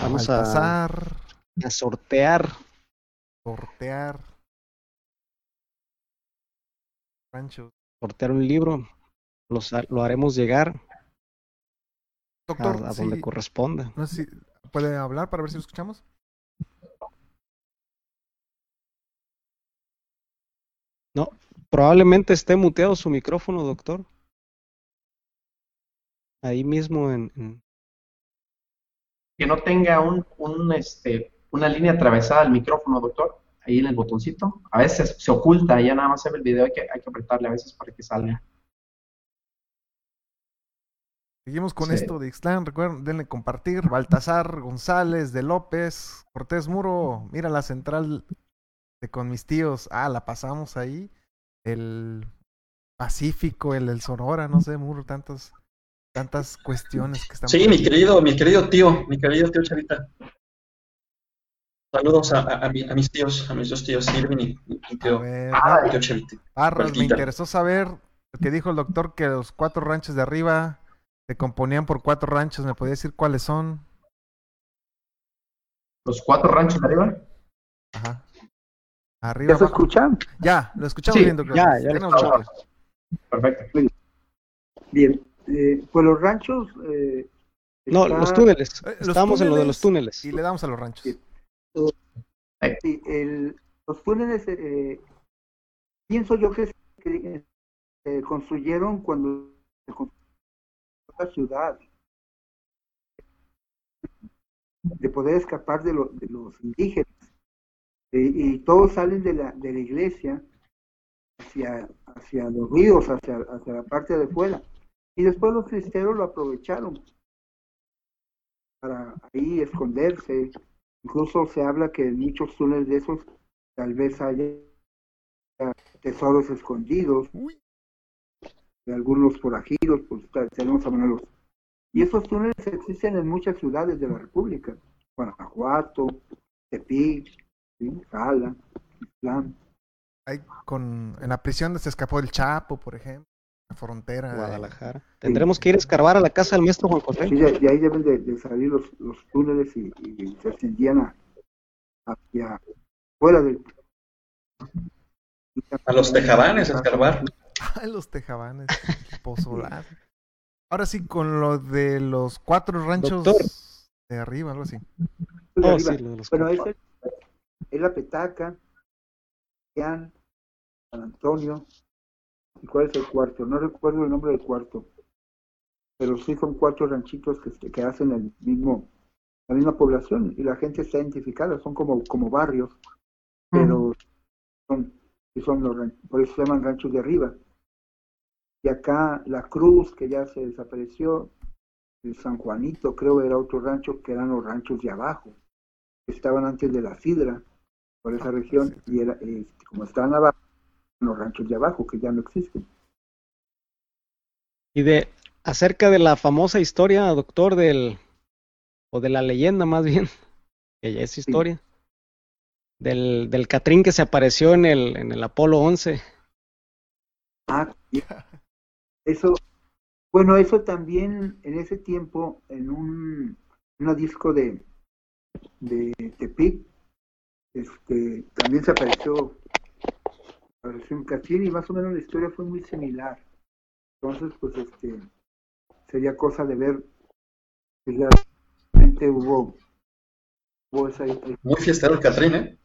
Vamos a, Baltasar, a sortear. sortear. Rancho. sortear un libro. Los lo haremos llegar a, Doctor, a donde sí, corresponda. no sé si puede hablar para ver si lo escuchamos. Probablemente esté muteado su micrófono, doctor. Ahí mismo en, en- Que no tenga un, un, este, una línea atravesada al micrófono, doctor. Ahí en el botoncito. A veces se oculta, ya nada más se ve el video, hay que, hay que apretarle a veces para que salga. Seguimos con Sí. esto de Ixtlán. Recuerden, denle compartir. Baltasar González de López, Cortés Muro. Mira la central de con mis tíos. Ah, la pasamos ahí. El Pacífico, el, el Sonora, no sé, Muro, tantas, tantas cuestiones que están. Sí, mi querido, mi querido tío, mi querido tío Chavita. Saludos a, a- a mi- a mis tíos, a mis dos tíos, Irving y, y tío, ver, Ah, tío. Parras, me interesó saber que dijo el doctor que los cuatro ranchos de arriba se componían por cuatro ranchos. ¿Me podía decir cuáles son? Los cuatro ranchos de arriba. Ajá. Arriba, ¿Ya se escuchan? Ya, lo escuchamos Sí, bien, doctor. ya, ya lo escuchamos. Perfecto. Bien. Eh, pues los ranchos... eh, No, está- los túneles. Eh, los en lo de los túneles. Y le damos a los ranchos. Sí. Sí, el- los túneles, eh, pienso yo que se eh, construyeron cuando se construyó la ciudad, de poder escapar de, lo- de los indígenas. Eh, y todos salen de la, de la iglesia hacia, hacia los ríos, hacia, hacia la parte de fuera. Y después los cristeros lo aprovecharon para ahí esconderse, Incluso se habla que en muchos túneles de esos tal vez haya tesoros escondidos, de algunos forajidos, pues tenemos a Manuelos. Y esos túneles existen en muchas ciudades de la República, Guanajuato, Tepic, ¿sí? Jala, Islán. Ahí con, en la prisión se escapó el Chapo, por ejemplo. La frontera. Guadalajara. Tendremos que ir a escarbar a la casa del maestro Juan José. Sí, de, de ahí deben de, de salir los, los túneles y, y se ascendían a- hacia fuera del... A los tejabanes a escarbar. Ah, los tejabanes. Pozolado. Ahora sí, con lo de los cuatro ranchos Doctor. de arriba, algo así. Oh, arriba. sí, lo de los Bueno, es, el- es la Petaca, San San Antonio. ¿Y cuál es el cuarto? No recuerdo el nombre del cuarto. Pero sí son cuatro ranchitos que, que hacen el mismo, la misma población y la gente está identificada, son como, como barrios, pero son, los ran- por eso se llaman ranchos de arriba. Y acá La Cruz, que ya se desapareció, el San Juanito, creo era otro rancho que eran los ranchos de abajo que estaban antes de la sidra por esa región y era eh, como estaban abajo los ranchos de abajo que ya no existen Y de acerca de la famosa historia, doctor, del o de la leyenda más bien, que ya es historia, del, del Catrín que se apareció en el, en el Apolo 11. ah eso bueno eso también en ese tiempo en un una disco de de Tepic este también se apareció apareció un cachín y más o menos la historia fue muy similar entonces pues este sería cosa de ver si realmente hubo hubo esa Muy fiestero el Catrín, ¿eh?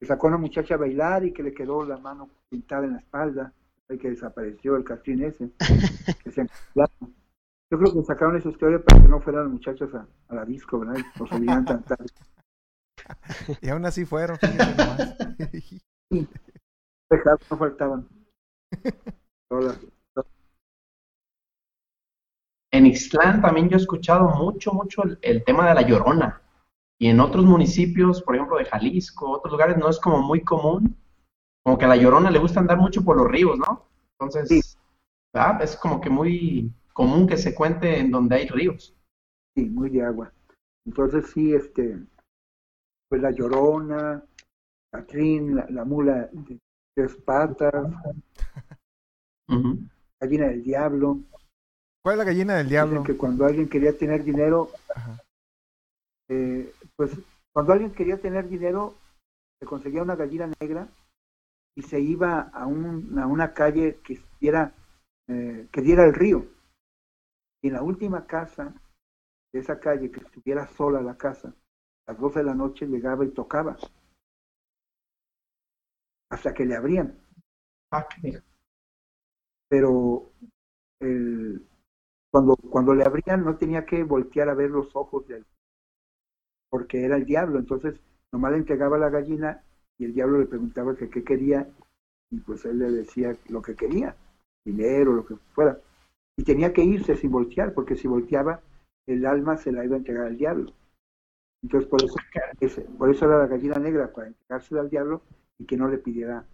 que sacó a una muchacha a bailar y que le quedó la mano pintada en la espalda, y que desapareció el castín ese. que se. Yo creo que sacaron esa historia para que no fueran los muchachos a, a la disco, ¿verdad? Y No subieran tan tarde. Y aún así fueron. Pecados no faltaban. En Ixtlán también yo he escuchado mucho, mucho el, el tema de la llorona. Y en otros municipios, por ejemplo de Jalisco, otros lugares, no es como muy común. Como que a la llorona le gusta andar mucho por los ríos, ¿no? Entonces, Sí. ¿verdad? es como que muy común que se cuente en donde hay ríos. Sí, muy de agua. Entonces sí, este, pues la llorona, Catrín, la, la mula de tres patas, gallina del diablo. ¿Cuál es la gallina del Dicen diablo? que cuando alguien quería tener dinero, eh, pues cuando alguien quería tener dinero, se conseguía una gallina negra y se iba a, un, a una calle que diera, eh, que diera el río. Y en la última casa de esa calle, que estuviera sola la casa, a las 12 de la noche llegaba y tocaba. Hasta que le abrían. Ah, qué- Pero el, cuando, cuando le abrían no tenía que voltear a ver los ojos del porque era el diablo, entonces nomás le entregaba la gallina y el diablo le preguntaba que qué quería y pues él le decía lo que quería, dinero, lo que fuera. y tenía que irse sin voltear, porque si volteaba, el alma se la iba a entregar al diablo. Entonces, por eso, por eso era la gallina negra, para entregársela al diablo y que no le pidiera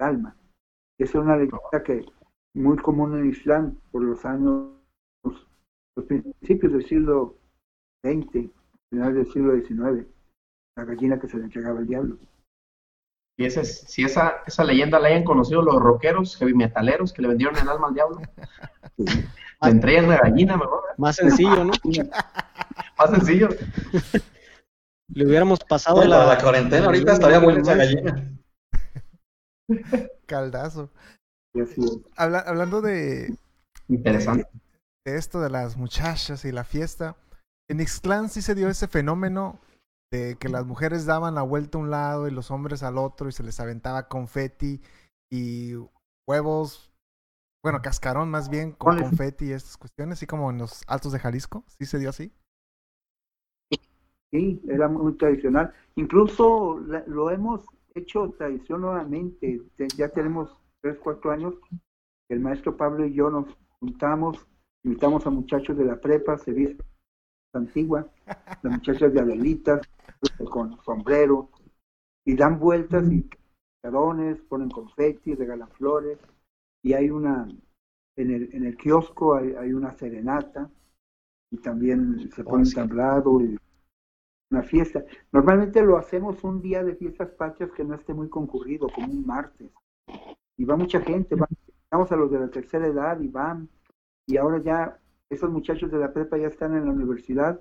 el alma. Esa es una leyenda que muy común en Islam por los años, los principios del siglo XX, final del siglo XIX, la gallina que se le entregaba al diablo. Y ese, es- si esa, esa leyenda la hayan conocido los rockeros, heavy metaleros, que le vendieron el alma al diablo, le entregan una gallina mejor. Más sencillo, ¿no? más sencillo. Le hubiéramos pasado la, cuarentena ahorita estaría buena esa gallina. Caldazo. Habla- hablando de, Interesante. de esto de las muchachas y la fiesta, en Ixtlán sí se dio ese fenómeno de que las mujeres daban la vuelta a un lado y los hombres al otro y se les aventaba confeti y huevos, bueno, cascarón más bien con confeti y estas cuestiones, así como en los altos de Jalisco, sí se dio así. Sí, era muy tradicional. Incluso la- lo hemos hecho tradición nuevamente. Te- Ya tenemos tres, cuatro años. El maestro Pablo y yo nos juntamos, invitamos a muchachos de la prepa, se viste antigua, las muchachas de Adelitas, con sombrero, y dan vueltas y carones, ponen confeti, regalan flores, y hay una, en el, en el kiosco hay, hay una serenata, y también se pone sí. tablado y una fiesta. Normalmente lo hacemos un día de fiestas patrias que no esté muy concurrido, como un martes. Y va mucha gente, va- vamos a los de la tercera edad y van. Y ahora ya esos muchachos de la prepa ya están en la universidad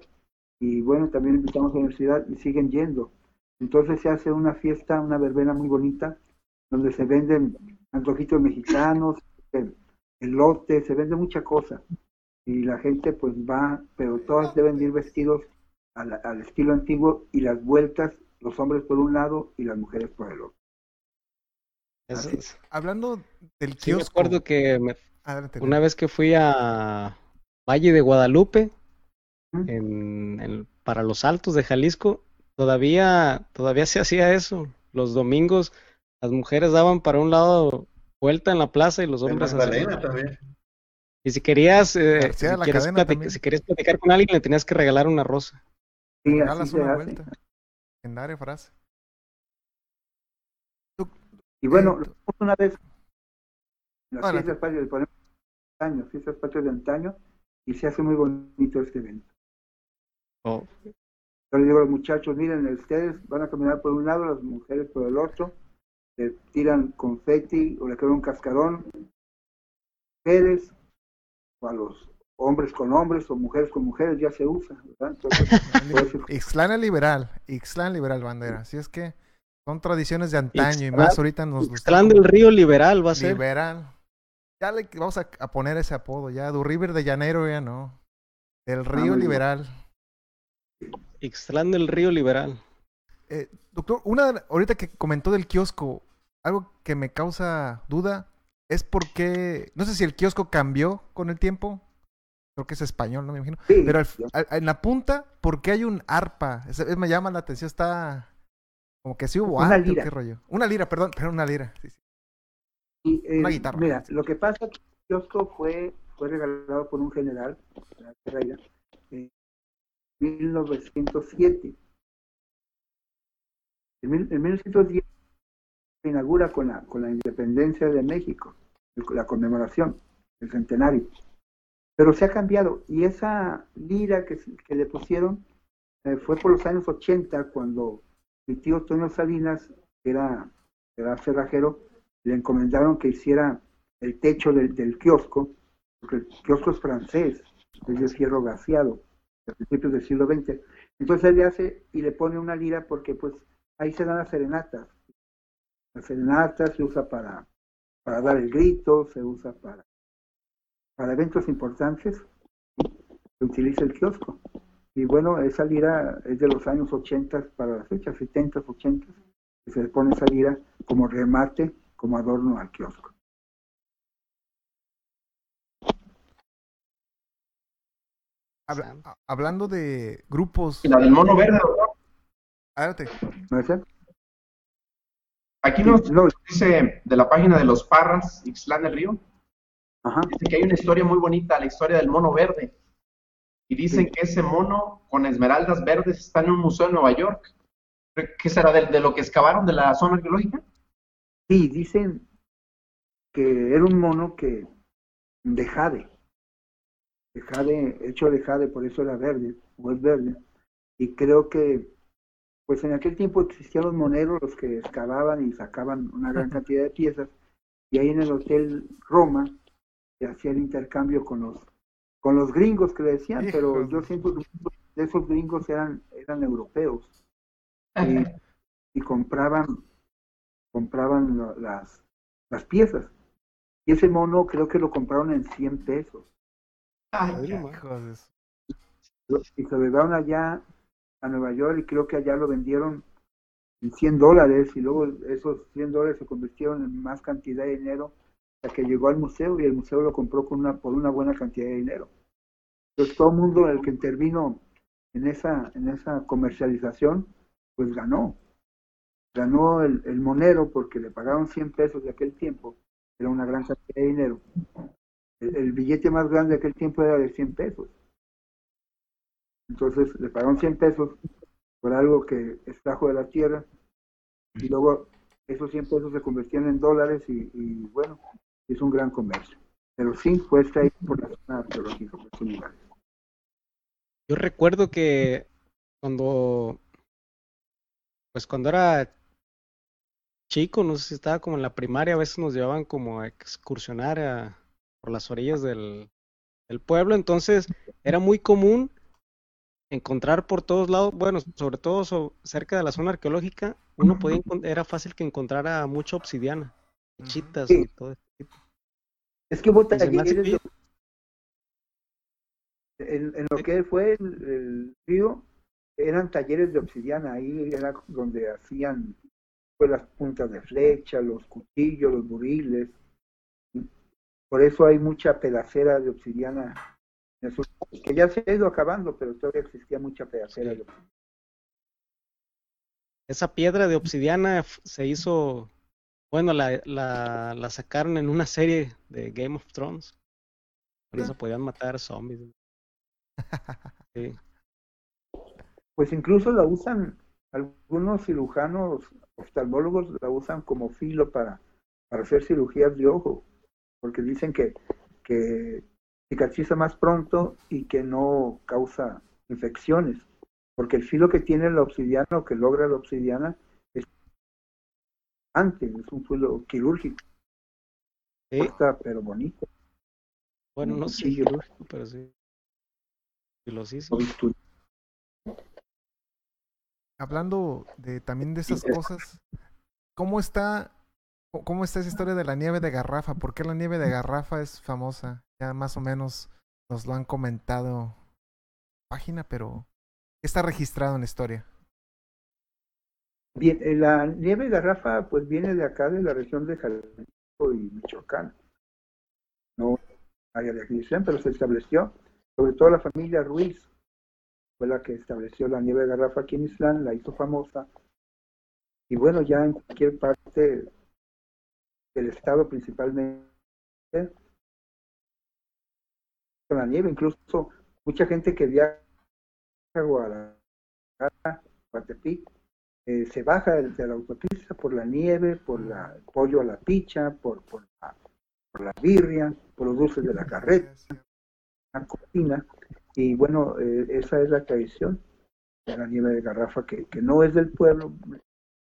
y bueno, también invitamos a la universidad y siguen yendo. Entonces se hace una fiesta, una verbena muy bonita, donde se venden antojitos mexicanos, el- elote, se vende mucha cosa. Y la gente pues va, pero todas deben ir vestidos al, al estilo antiguo y las vueltas, los hombres por un lado y las mujeres por el otro. Hablando del sí me kiosco. acuerdo que me- Adelante, una vez que fui a Valle de Guadalupe, ¿Mm? en, en- para los Altos de Jalisco, todavía, todavía se hacía eso. Los domingos las mujeres daban para un lado vuelta en la plaza y los hombres hacían- también. Y si querías, eh, si, también. si querías platicar con alguien, le tenías que regalar una rosa. Sí, así regalas se una hace. vuelta. Legendaria frase. Y bueno, lo una vez en las fiestas patrias, le ponemos antaño, fiestas patrias de antaño, y se hace muy bonito este evento. Oh, Yo le digo a los muchachos, miren, ustedes van a caminar por un lado, las mujeres por el otro, le tiran confeti o le quedan un cascarón, mujeres, o a los hombres con hombres o mujeres con mujeres, ya se usa, ¿verdad? Entonces, Ixtlán es liberal, Ixtlán liberal bandera. Así es que son tradiciones de antaño y más ahorita nos Ixtlán están del Río Liberal va a ser. liberal. Ya le vamos a, a poner ese apodo ya, Du River de Llanero ya no. El Río muy bien. Liberal. Ixtlán del Río Liberal. Eh, doctor, una ahorita que comentó del kiosco, algo que me causa duda es por qué, no sé si el kiosco cambió con el tiempo, creo que es español, no me imagino, sí, pero al- en la punta, ¿por qué hay un arpa? Ese- es- me llama la atención, está como que sí hubo Una arte, ¿o lira. qué rollo? Una lira, perdón, pero una lira. sí, sí. Y, eh, Una guitarra. Mira, lo que pasa es que el kiosco fue, fue regalado por un general en 1907. En, mil- en 1910 se inaugura con la, con la independencia de México, la conmemoración, el centenario. Pero se ha cambiado y esa lira que, le pusieron eh, fue por los años 80 cuando mi tío Toño Salinas, que era, era cerrajero, le encomendaron que hiciera el techo del, del kiosco, porque el kiosco es francés, es de fierro gaseado, a principios del siglo XX. Entonces él le hace y le pone una lira porque pues ahí se dan las serenatas. Las serenatas se usa para, para dar el grito, se usa para, para eventos importantes, se utiliza el kiosco. Y bueno, esa lira es de los años 80 para las fechas, 70, 80, que se le pone esa lira como remate, como adorno al kiosco. Habla- hablando de grupos, la del mono verde, doctor. adelante. ¿No es eso? Aquí nos No, dice de la página de los Parras, Ixtlán del Río, Ajá. Dicen que hay una historia muy bonita, la historia del mono verde. Y dicen Sí. que ese mono con esmeraldas verdes está en un museo en Nueva York. ¿Qué será de, de lo que excavaron de la zona arqueológica? Sí, dicen que era un mono que de jade, de jade, hecho de jade, por eso era verde, o es verde. Y creo que, pues en aquel tiempo existían los moneros, los que excavaban y sacaban una gran cantidad de piezas, y ahí en el Hotel Roma hacía el intercambio con los, con los gringos que le decían, pero yo siento que muchos de esos gringos eran, eran europeos. Y, y compraban compraban las, las piezas. Y ese mono creo que lo compraron en 100 pesos. Ay, Y se lo llevaron allá a Nueva York y creo que allá lo vendieron en 100 dólares y luego esos 100 dólares se convirtieron en más cantidad de dinero que llegó al museo y el museo lo compró con una, por una buena cantidad de dinero. Entonces todo el mundo el que intervino en esa, en esa comercialización, pues ganó. Ganó el, el monero porque le pagaron 100 pesos de aquel tiempo, era una gran cantidad de dinero. El, billete más grande de aquel tiempo era de 100 pesos. Entonces le pagaron 100 pesos por algo que extrajo de la tierra y luego esos 100 pesos se convertían en dólares y, bueno, es un gran comercio. Pero sí fue ahí por la zona arqueológica. Yo recuerdo que cuando, pues cuando era chico, no sé si estaba como en la primaria, a veces nos llevaban como a excursionar a- por las orillas del, pueblo, entonces era muy común encontrar por todos lados, bueno, sobre todo cerca de la zona arqueológica, uno podía era fácil que encontrara mucha obsidiana, chitas Sí. y todo eso. Es que talleres de- que- en, en lo que fue el, el río, eran talleres de obsidiana, ahí era donde hacían pues, las puntas de flecha, los cuchillos, los buriles. Por eso hay mucha pedacera de obsidiana en esos que ya se ha ido acabando, pero todavía existía mucha pedacera Sí. de obsidiana. Esa piedra de obsidiana se hizo, bueno, la, la, la sacaron en una serie de Game of Thrones. Con eso podían matar zombies. Sí. Pues incluso la usan, algunos cirujanos oftalmólogos la usan como filo para, para hacer cirugías de ojo, porque dicen que, que cicatriza más pronto y que no causa infecciones, porque el filo que tiene la obsidiana o que logra la obsidiana antes, es un filo quirúrgico, Sí, corta, pero bonito, bueno, no sé, quirúrgico, pero sí. Filosísimo. Hablando de también de esas Sí, es- cosas, ¿cómo está, cómo está esa historia de la nieve de garrafa? ¿Por qué la nieve de garrafa es famosa? Ya más o menos nos lo han comentado en la página, pero ¿qué está registrado en la historia? Bien, eh, la nieve garrafa pues viene de acá, de la región de Jalisco y Michoacán. No área de adquisición, pero se estableció, sobre todo la familia Ruiz, fue la que estableció la nieve garrafa aquí en Islán, la hizo famosa. Y bueno, ya en cualquier parte del estado principalmente, con la nieve, incluso mucha gente que viaja a Guadalajara, Guatepic, eh, se baja de, la autopista por la nieve, por la, el pollo a la picha, por, por, la, birria, por los dulces de la carreta, la cocina. Y bueno, eh, esa es la tradición de la nieve de garrafa, que, que no es del pueblo.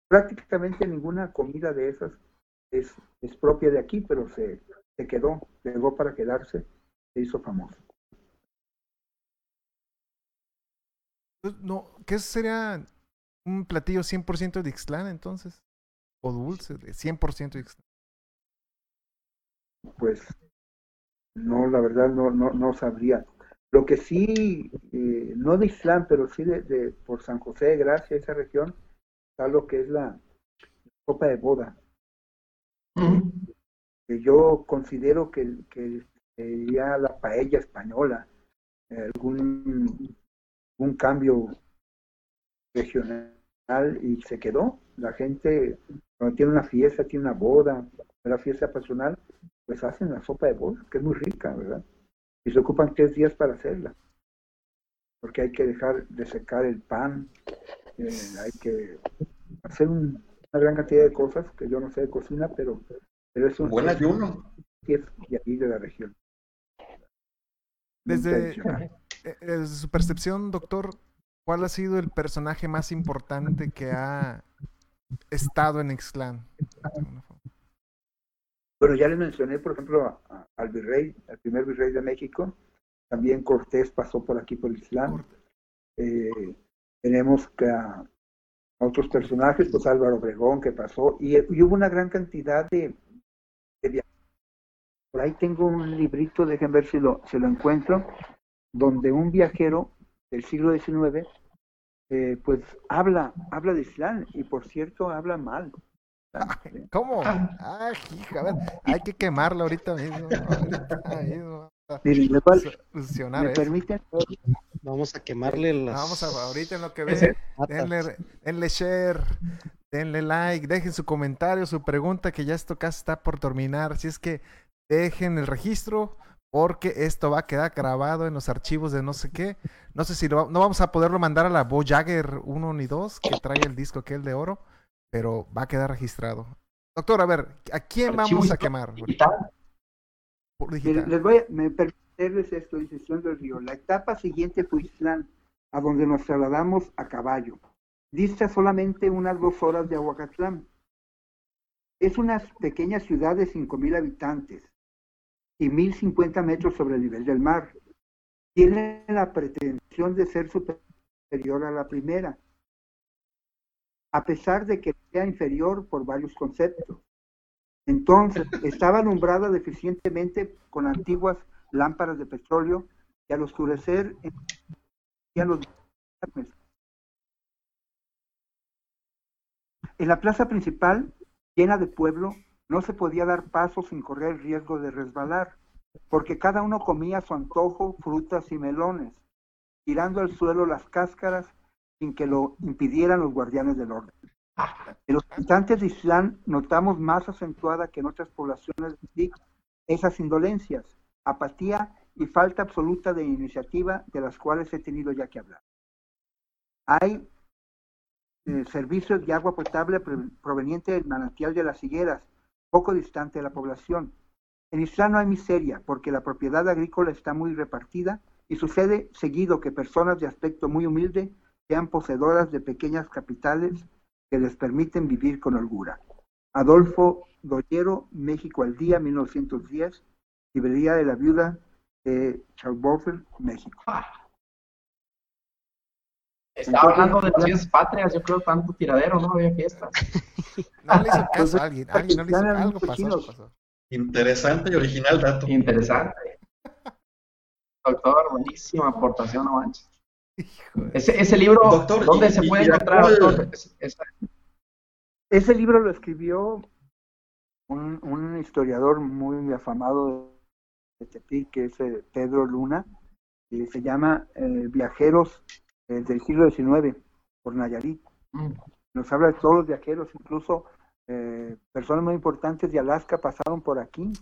Prácticamente ninguna comida de esas es, es propia de aquí, pero se, se quedó, llegó para quedarse, se hizo famoso. No, ¿qué sería un platillo 100% de Ixtlán entonces? ¿O dulce de 100% de Ixtlán? pues no, la verdad no, no, no sabría. Lo que sí, eh, no de Islán, pero sí de, por San José de Gracia, esa región, está lo que es la copa de boda. Que yo considero que, que sería la paella española, algún, algún cambio regional y se quedó. La gente, cuando tiene una fiesta, tiene una boda, una fiesta personal, pues hacen la sopa de bolsa, que es muy rica, ¿verdad? Y se ocupan tres días para hacerla, porque hay que dejar de secar el pan, eh, hay que hacer un- una gran cantidad de cosas que yo no sé de cocina, pero, pero es un Buen ayuno. de aquí de la región. Desde, eh, desde su percepción, doctor, ¿cuál ha sido el personaje más importante que ha estado en Ixtlán? Bueno, ya les mencioné, por ejemplo, a- a- al virrey, al primer virrey de México. También Cortés pasó por aquí por el Islam. Eh, tenemos que a, a otros personajes, pues Álvaro Obregón que pasó, y, y hubo una gran cantidad de, de viajes. Por ahí tengo un librito, dejen ver si lo, si lo encuentro, donde un viajero del siglo XIX, eh, pues habla, habla de Islam, y por cierto, habla mal. ¿Cómo? Ah, hija, a ver, hay que quemarlo ahorita mismo. ahorita mismo. Miren, a- Solucionar ¿Me permiten? Vamos a quemarle las Vamos a ahorita en lo que ve. Denle, denle share, denle like, dejen su comentario, su pregunta, que ya esto casi está por terminar. Si es que dejen el registro, porque esto va a quedar grabado en los archivos de no sé qué. No sé si lo, va- no vamos a poderlo mandar a la Bo Jagger 1 ni 2, que trae el disco aquel de oro, pero va a quedar registrado. Doctor, a ver, ¿a quién vamos a quemar? digital. Por digital. les voy a, me permitirles esto, dice del Río. La etapa siguiente fue Islán, a donde nos trasladamos a caballo. Dista solamente unas dos horas de Aguacatlán. Es una pequeña ciudad de 5.000 habitantes y 1.050 metros sobre el nivel del mar. Tiene la pretensión de ser superior a la primera, a pesar de que sea inferior por varios conceptos. Entonces, estaba alumbrada deficientemente con antiguas lámparas de petróleo que al oscurecer los. En la plaza principal, llena de pueblo, no se podía dar paso sin correr el riesgo de resbalar, porque cada uno comía a su antojo frutas y melones, tirando al suelo las cáscaras sin que lo impidieran los guardianes del orden. En los habitantes de Islán notamos más acentuada que en otras poblaciones de esas indolencias, apatía y falta absoluta de iniciativa de las cuales he tenido ya que hablar. Hay eh, servicios de agua potable proveniente del manantial de las higueras, poco distante de la población. En Islán no hay miseria porque la propiedad agrícola está muy repartida y sucede seguido que personas de aspecto muy humilde sean poseedoras de pequeñas capitales que les permiten vivir con holgura. Adolfo Dollero, México al día, 1910, librería de la viuda de Charles México. Estaba hablando de las fiestas patrias, yo creo tanto tiradero, ¿no? Había fiestas. No le hizo caso a alguien, alguien no le hizo algo pasó. Interesante y original dato. Interesante. Doctor, buenísima aportación, no manches. Ese, ese libro, Doctor, ¿dónde y- se puede y encontrar, doctor? Es- es- Ese libro lo escribió un, un historiador muy afamado de Tepic, que es eh, Pedro Luna, y se llama eh, Viajeros del siglo XIX, por Nayarit. Mm. Nos habla de todos los viajeros, incluso eh, personas muy importantes de Alaska pasaron por aquí,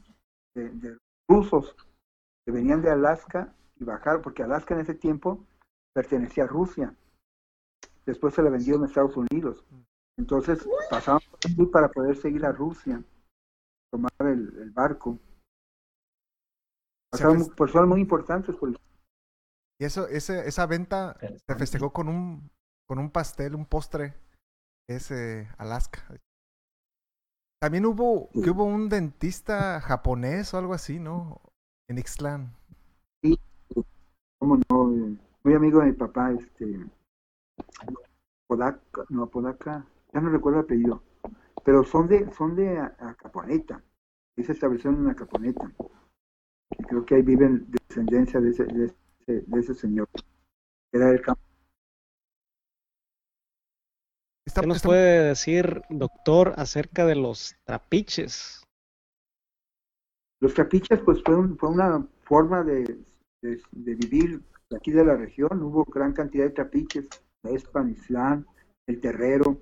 de, de rusos que venían de Alaska y bajaron, porque Alaska en ese tiempo pertenecía a Rusia. Después se la vendieron a Estados Unidos. Entonces pasaban por aquí para poder seguir a Rusia, tomar el, el barco. Pasaron personas muy importantes por el Y eso, ese, esa venta se festejó con un, con un pastel, un postre, ese Alaska. También hubo, que hubo un dentista japonés o algo así, ¿no? En Ixtlán. cómo no, eh, muy amigo de mi papá, este Podaka, no Podaka, ya no recuerdo el apellido, pero son de, son de Acaponeta, y se establecieron en Acaponeta. Y creo que ahí viven descendencia de ese, de ese, de ese señor. Era el campo. Está- ¿Qué nos está- puede decir, doctor, acerca de los trapiches? Los trapiches, pues fue, un- fue una forma de, de, de vivir aquí de la región. Hubo gran cantidad de trapiches, Espan, Islán, El Terrero,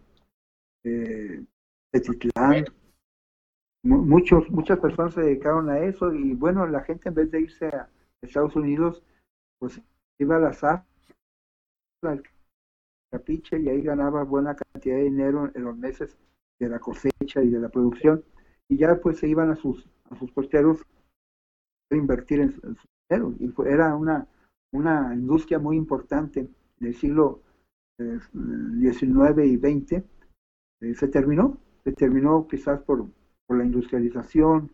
eh, Tetitlán, muchos, muchas personas se dedicaron a eso y bueno, la gente en vez de irse a Estados Unidos, pues iba a la SAF, al capiche y ahí ganaba buena cantidad de dinero en los meses de la cosecha y de la producción. Y ya pues se iban a sus a sus costeros a invertir en, su dinero. Y era una una industria muy importante del siglo XIX eh, y XX eh, se terminó se terminó quizás por por la industrialización,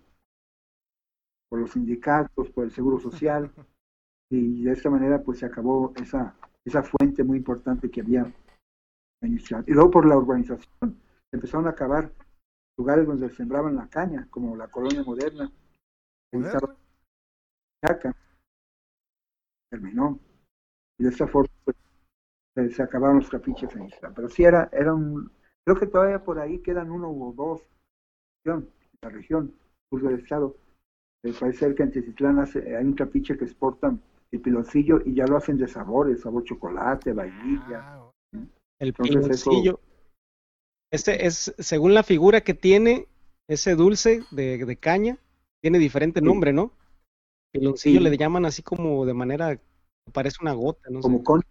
por los sindicatos, por el seguro social, y de esta manera pues se acabó esa, esa fuente muy importante que había inicial. Y luego por la urbanización, empezaron a acabar lugares donde sembraban la caña, como la colonia moderna, Chaca, terminó. Y de esta forma pues, se, acabaron los capiches en Isla. Pero sí era, era un, creo que todavía por ahí quedan uno o dos la región sur del estado. Eh, parece ser que en Tecitlán hay un capiche que exportan el piloncillo y ya lo hacen de sabores, sabor chocolate, vainilla. Ah, el piloncillo. Este es, según la figura que tiene, ese dulce de, de caña, tiene diferente nombre, ¿no? Piloncillo le llaman así como de manera, parece una gota, ¿no? Como cono.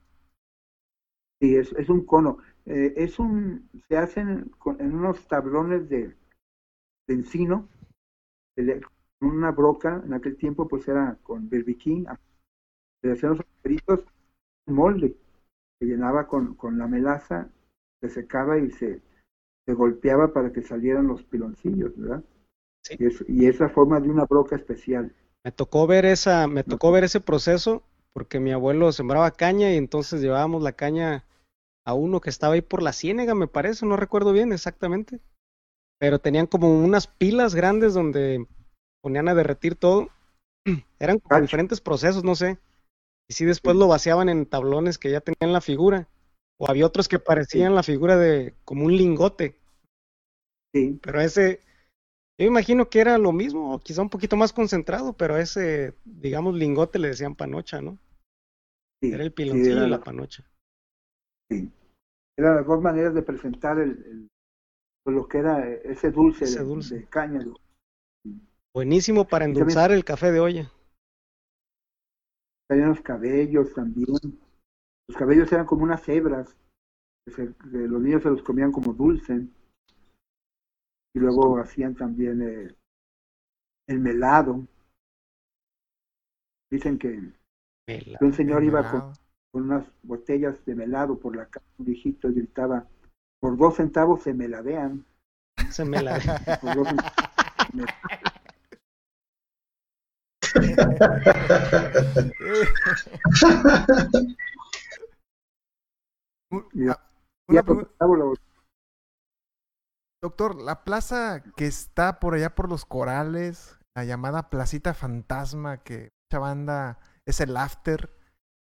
Sí, es, es un cono. Eh, es un, se hacen en unos tablones de, encino, una broca, en aquel tiempo pues era con berbiquín, se hacían los agujeritos, un molde, se llenaba con, con la melaza, se secaba y se, se golpeaba para que salieran los piloncillos, ¿verdad? Y, es, y esa forma de una broca especial. Me tocó ver esa, me tocó ver ese proceso porque mi abuelo sembraba caña y entonces llevábamos la caña a uno que estaba ahí por la ciénega, me parece, no recuerdo bien exactamente pero tenían como unas pilas grandes donde ponían a derretir todo. Eran como diferentes procesos, no sé. Y si después lo vaciaban en tablones que ya tenían la figura. O había otros que parecían la figura de como un lingote. Sí. Pero ese, yo imagino que era lo mismo, quizá un poquito más concentrado, pero ese, digamos, lingote le decían panocha, ¿no? Sí, era el piloncillo de la panocha. Sí. Eran las dos maneras de presentar el, pues, lo que era ese dulce, de, caña. Buenísimo para endulzar el café de olla. Tenían los cabellos también. Los cabellos eran como unas hebras. Que, los niños se los comían como dulce. Y luego hacían también eh, el melado. Dicen que, un señor iba con, unas botellas de melado por la casa, un viejito y gritaba, por dos centavos se me ladean. Ladean. Doctor, la plaza que está por allá por los corales, la llamada Placita Fantasma, que mucha banda es el after,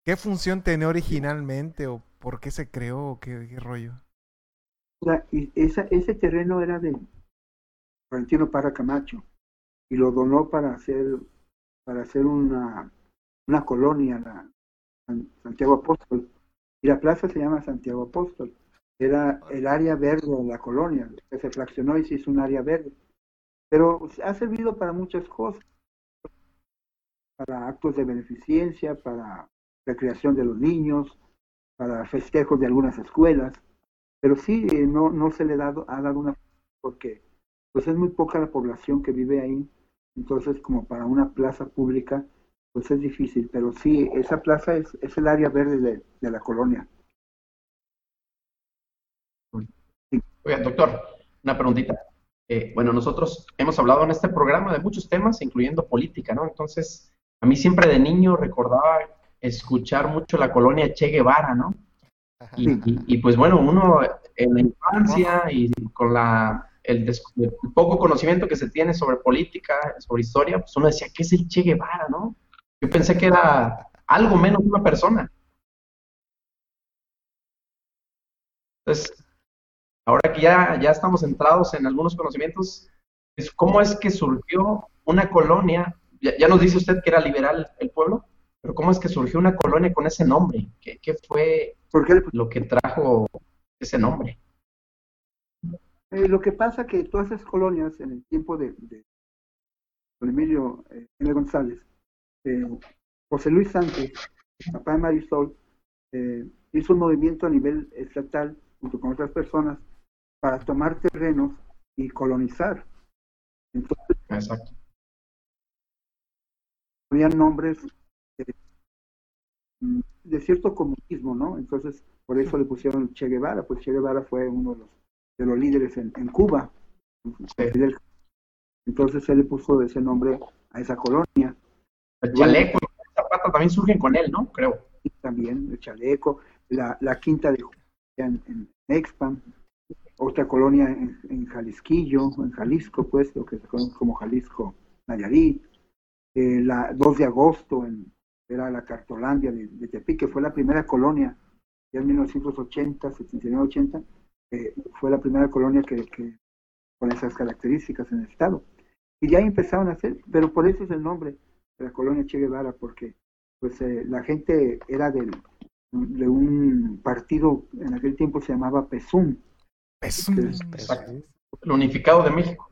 ¿qué función tenía originalmente o por qué se creó o qué rollo? y esa, ese terreno era de Valentino Parra Camacho y lo donó para hacer para hacer una, una colonia, Santiago Apóstol. Y la plaza se llama Santiago Apóstol. Era el área verde de la colonia, que se fraccionó y se hizo un área verde. Pero ha servido para muchas cosas, para actos de beneficencia, para recreación de los niños, para festejos de algunas escuelas pero sí eh, no, no se le ha dado, ha dado una porque pues es muy poca la población que vive ahí, entonces como para una plaza pública pues es difícil, pero sí, esa plaza es, es el área verde de, de la colonia. Oiga, doctor, una preguntita. Eh, bueno, nosotros hemos hablado en este programa de muchos temas, incluyendo política, ¿no? Entonces, a mí siempre de niño recordaba escuchar mucho la colonia Che Guevara, ¿no? Y, pues bueno, uno en la infancia y con la, el, poco conocimiento que se tiene sobre política, sobre historia, pues uno decía, ¿qué es el Che Guevara, no? Yo pensé que era algo menos una persona. Entonces, ahora que ya, ya estamos centrados en algunos conocimientos, es ¿cómo es que surgió una colonia? Ya, ya, nos dice usted que era liberal el pueblo, pero ¿cómo es que surgió una colonia con ese nombre? ¿Qué, qué fue lo que trajo ese nombre? Eh, lo que pasa que todas esas colonias en el tiempo de, de don Emilio eh, M. González, eh, José Luis Sánchez, papá de Marisol, eh, hizo un movimiento a nivel estatal junto con otras personas para tomar terrenos y colonizar. Entonces Exacto. habían nombres de, de cierto comunismo, ¿no? Entonces, por eso le pusieron Che Guevara, pues Che Guevara fue uno de los, de los líderes en, en Cuba. Entonces él le puso ese nombre a esa colonia. El chaleco y Zapata también surgen con él, ¿no? Creo. Y también el chaleco, la, la quinta de en, en Expan, otra colonia en, en Jalisquillo, en Jalisco, pues, lo que se conoce como Jalisco Nayarit, eh, la 2 de agosto en, era la Cartolandia de, de Tepic, que fue la primera colonia, ya en 1980, 79, 80, eh, fue la primera colonia que, que con esas características en el estado. Y ya empezaron a hacer, pero por eso es el nombre de la colonia Che Guevara, porque pues eh, la gente era del, de un partido, en aquel tiempo se llamaba PESUM, Exacto. El unificado de México.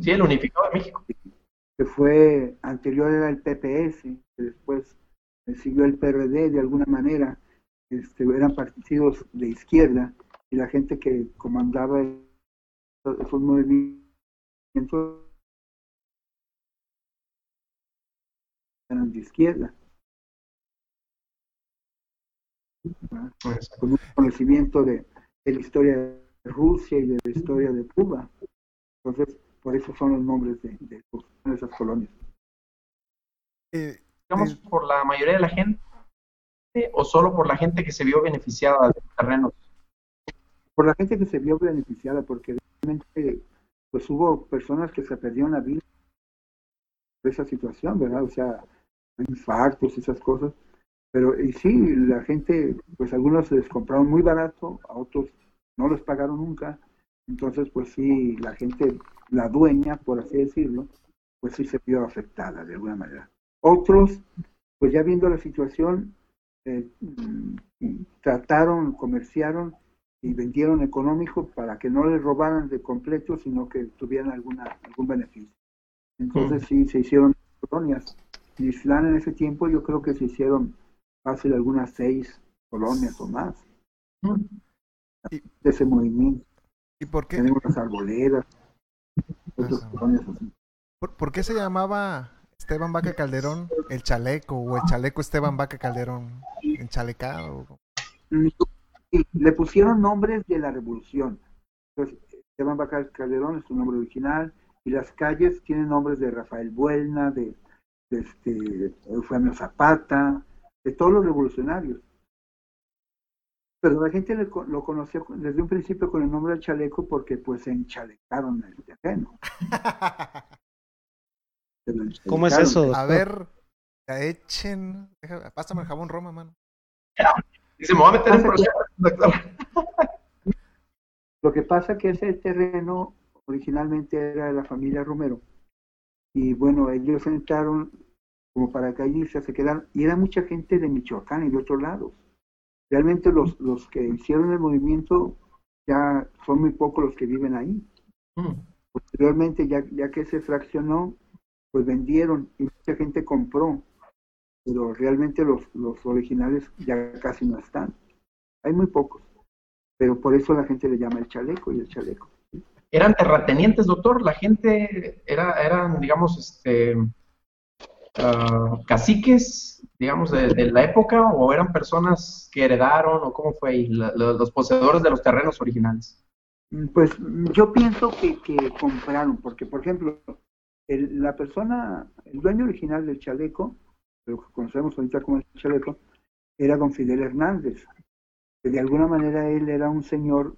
Sí, el unificado de México. que fue anterior era el PPS, que después siguió el PRD de alguna manera, este, eran partidos de izquierda y la gente que comandaba esos movimientos eran de izquierda. Exacto. con un conocimiento de, de la historia de Rusia y de la historia de Cuba. Entonces, por eso son los nombres de, de esos- de esas colonias. Eh, Digamos, Sí. por la mayoría de la gente o solo por la gente que se vio beneficiada de los terrenos. Por la gente que se vio beneficiada, porque realmente pues hubo personas que se perdieron la vida por esa situación, ¿verdad? O sea, infartos, esas cosas. Pero y sí, la gente, pues algunos se les compraron muy barato, a otros no les pagaron nunca. Entonces, pues sí, la gente, la dueña, por así decirlo, pues sí se vio afectada de alguna manera. Otros, pues ya viendo la situación, eh, mm, trataron, comerciaron y vendieron económico para que no les robaran de completo, sino que tuvieran alguna, algún beneficio. Entonces sí, se hicieron colonias. Islán en ese tiempo yo creo que se hicieron fácil algunas seis colonias o más Mm. de ese movimiento. ¿Y por qué, Tenemos las arboledas, otras colonias así. por, por qué se llamaba Esteban Vaca Calderón el chaleco o el chaleco Esteban Vaca Calderón enchalecado? Y le pusieron nombres de la revolución. Entonces, Esteban Bacal Calderón es su nombre original, y las calles tienen nombres de Rafael Buelna, de, de este, Eufemio Zapata, de todos los revolucionarios. Pero la gente le co- lo conoció con- desde un principio con el nombre del chaleco porque pues se enchalecaron el terreno. ¿Cómo es eso, doctor? A ver, echen. deja- Pásame el jabón Roma, mano. Dice, me voy a meter en proceso, doctor. Lo que pasa que ese terreno originalmente era de la familia Romero. Y bueno, ellos entraron como paracaidistas, se quedaron. Y era mucha gente de Michoacán y de otros lados. Realmente los, los que hicieron el movimiento ya son muy pocos los que viven ahí. Mm. Posteriormente, ya, ya que se fraccionó, pues vendieron y mucha gente compró. Pero realmente los, los originales ya casi no están. Hay muy pocos. Pero por eso la gente le llama el chaleco y el chaleco. Eran terratenientes, doctor. La gente era, eran, digamos, este, ah, caciques, digamos, de, de la época, o eran personas que heredaron, o cómo fue ahí, la- la- los poseedores de los terrenos originales. Mm, Pues yo pienso que, que compraron, porque por ejemplo, el- la persona, el dueño original del chaleco, lo que conocemos ahorita como el chaleco, era don Fidel Hernández, que de alguna manera él era un señor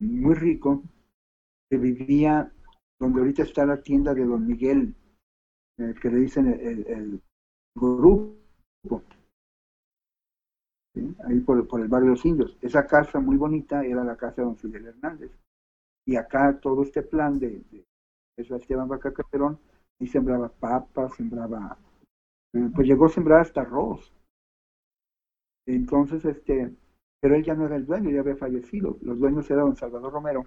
muy rico, que vivía donde ahorita está la tienda de don Miguel, eh, que le dicen el, el- grupo, ahí por, el barrio de los indios. Esa casa muy bonita era la casa de don Fidel Hernández. Y acá todo este plan de, de eso Esteban Vaca y sembraba papas, sembraba, pues llegó a sembrar hasta arroz. Entonces, este, pero él ya no era el dueño, ya había fallecido. Los dueños eran don Salvador Romero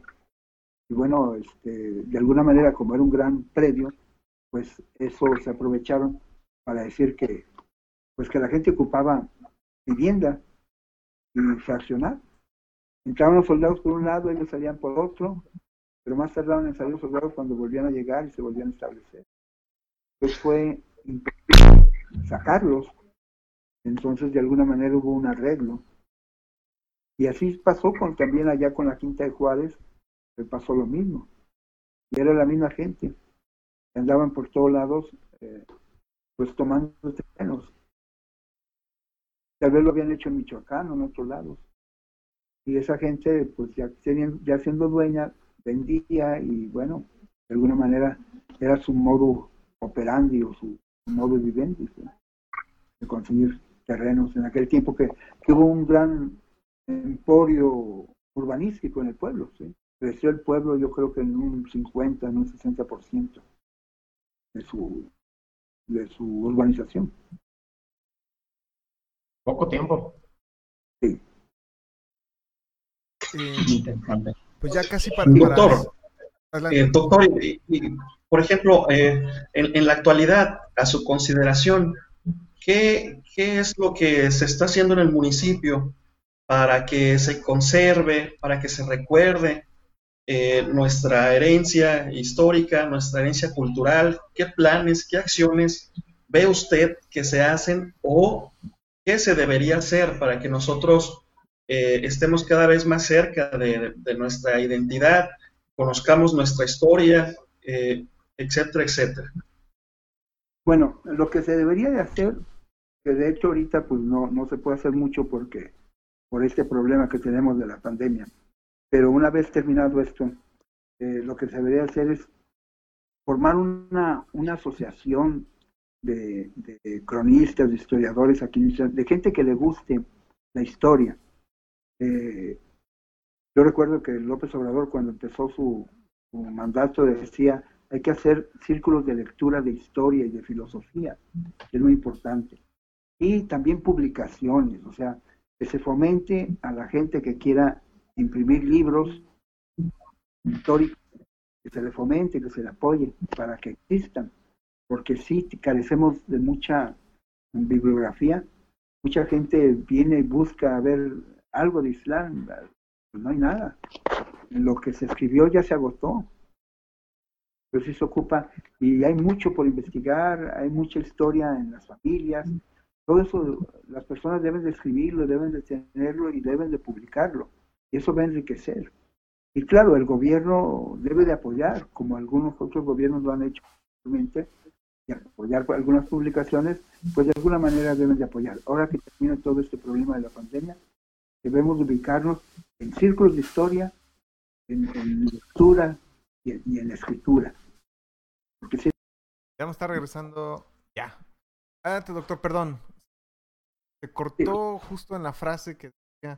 y bueno, este, de alguna manera, como era un gran predio, pues eso se aprovecharon para decir que, pues que la gente ocupaba vivienda y fraccionar. Entraban los soldados por un lado, ellos salían por otro, pero más tardaron en salir los soldados cuando volvían a llegar y se volvían a establecer. Pues fue sacarlos. Entonces, de alguna manera hubo un arreglo. Y así pasó con, también allá con la Quinta de Juárez, pasó lo mismo. Y era la misma gente. Andaban por todos lados, eh, pues tomando terrenos. Tal vez lo habían hecho en Michoacán o en otros lados. Y esa gente, pues ya, ya siendo dueña, vendía y bueno, de alguna manera era su modo operandi o su, modo vivendi de conseguir terrenos en aquel tiempo que, que, hubo un gran emporio urbanístico en el pueblo. ¿sí? Creció el pueblo yo creo que en un 50, en un 60% de su, de su urbanización. Poco tiempo. Sí. Eh, pues ya casi para... Doctor, eh, doctor por ejemplo, eh, en, la actualidad, a su consideración, ¿qué, ¿qué es lo que se está haciendo en el municipio para que se conserve, para que se recuerde eh, nuestra herencia histórica, nuestra herencia cultural? ¿Qué planes, qué acciones ve usted que se hacen o qué se debería hacer para que nosotros eh, estemos cada vez más cerca de, nuestra identidad, conozcamos nuestra historia, eh, etcétera, etcétera. Bueno, lo que se debería de hacer, que de hecho ahorita pues no, no se puede hacer mucho porque por este problema que tenemos de la pandemia, pero una vez terminado esto, eh, lo que se debería hacer es formar una, una asociación de, cronistas, de historiadores aquí, de gente que le guste la historia, eh, yo recuerdo que López Obrador cuando empezó su, mandato decía hay que hacer círculos de lectura de historia y de filosofía, es muy importante. Y también publicaciones, o sea, que se fomente a la gente que quiera imprimir libros históricos, que se le fomente, que se le apoye para que existan, porque sí carecemos de mucha bibliografía, mucha gente viene y busca ver algo de Islam, no hay nada. Lo que se escribió ya se agotó. Pero sí se ocupa, y hay mucho por investigar, hay mucha historia en las familias. Todo eso las personas deben de escribirlo, deben de tenerlo y deben de publicarlo. Y eso va a enriquecer. Y claro, el gobierno debe de apoyar, como algunos otros gobiernos lo han hecho y apoyar algunas publicaciones, pues de alguna manera deben de apoyar. Ahora que termina todo este problema de la pandemia, debemos ubicarnos en círculos de historia, en, lectura y, en escritura. Porque si... Ya nos está regresando. Ya. Adelante, doctor, perdón. Se cortó justo en la frase que decía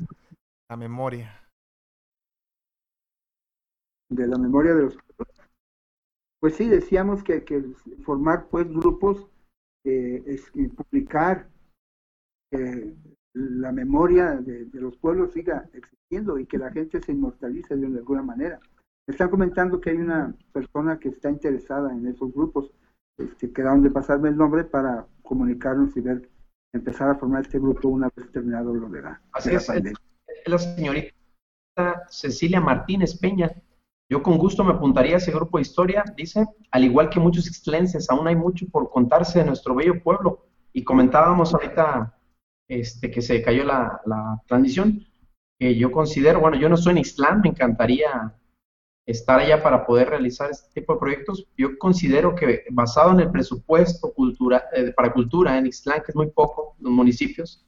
la memoria. De la memoria de los. Pues sí, decíamos que, que formar pues grupos, eh, es, publicar eh, la memoria de, los pueblos siga existiendo y que la gente se inmortalice de alguna manera. Me están comentando que hay una persona que está interesada en esos grupos, este, quedaron de pasarme el nombre para comunicarnos y ver, empezar a formar este grupo una vez terminado lo de la, Así es, la señorita Cecilia Martínez Peña. Yo con gusto me apuntaría a ese grupo de historia, dice, al igual que muchos excelences, aún hay mucho por contarse de nuestro bello pueblo. Y comentábamos ahorita este, que se cayó la, la transmisión, que yo considero, bueno, yo no soy en Ixtlán, me encantaría estar allá para poder realizar este tipo de proyectos. Yo considero que basado en el presupuesto eh, para cultura en Ixtlán, que es muy poco, los municipios,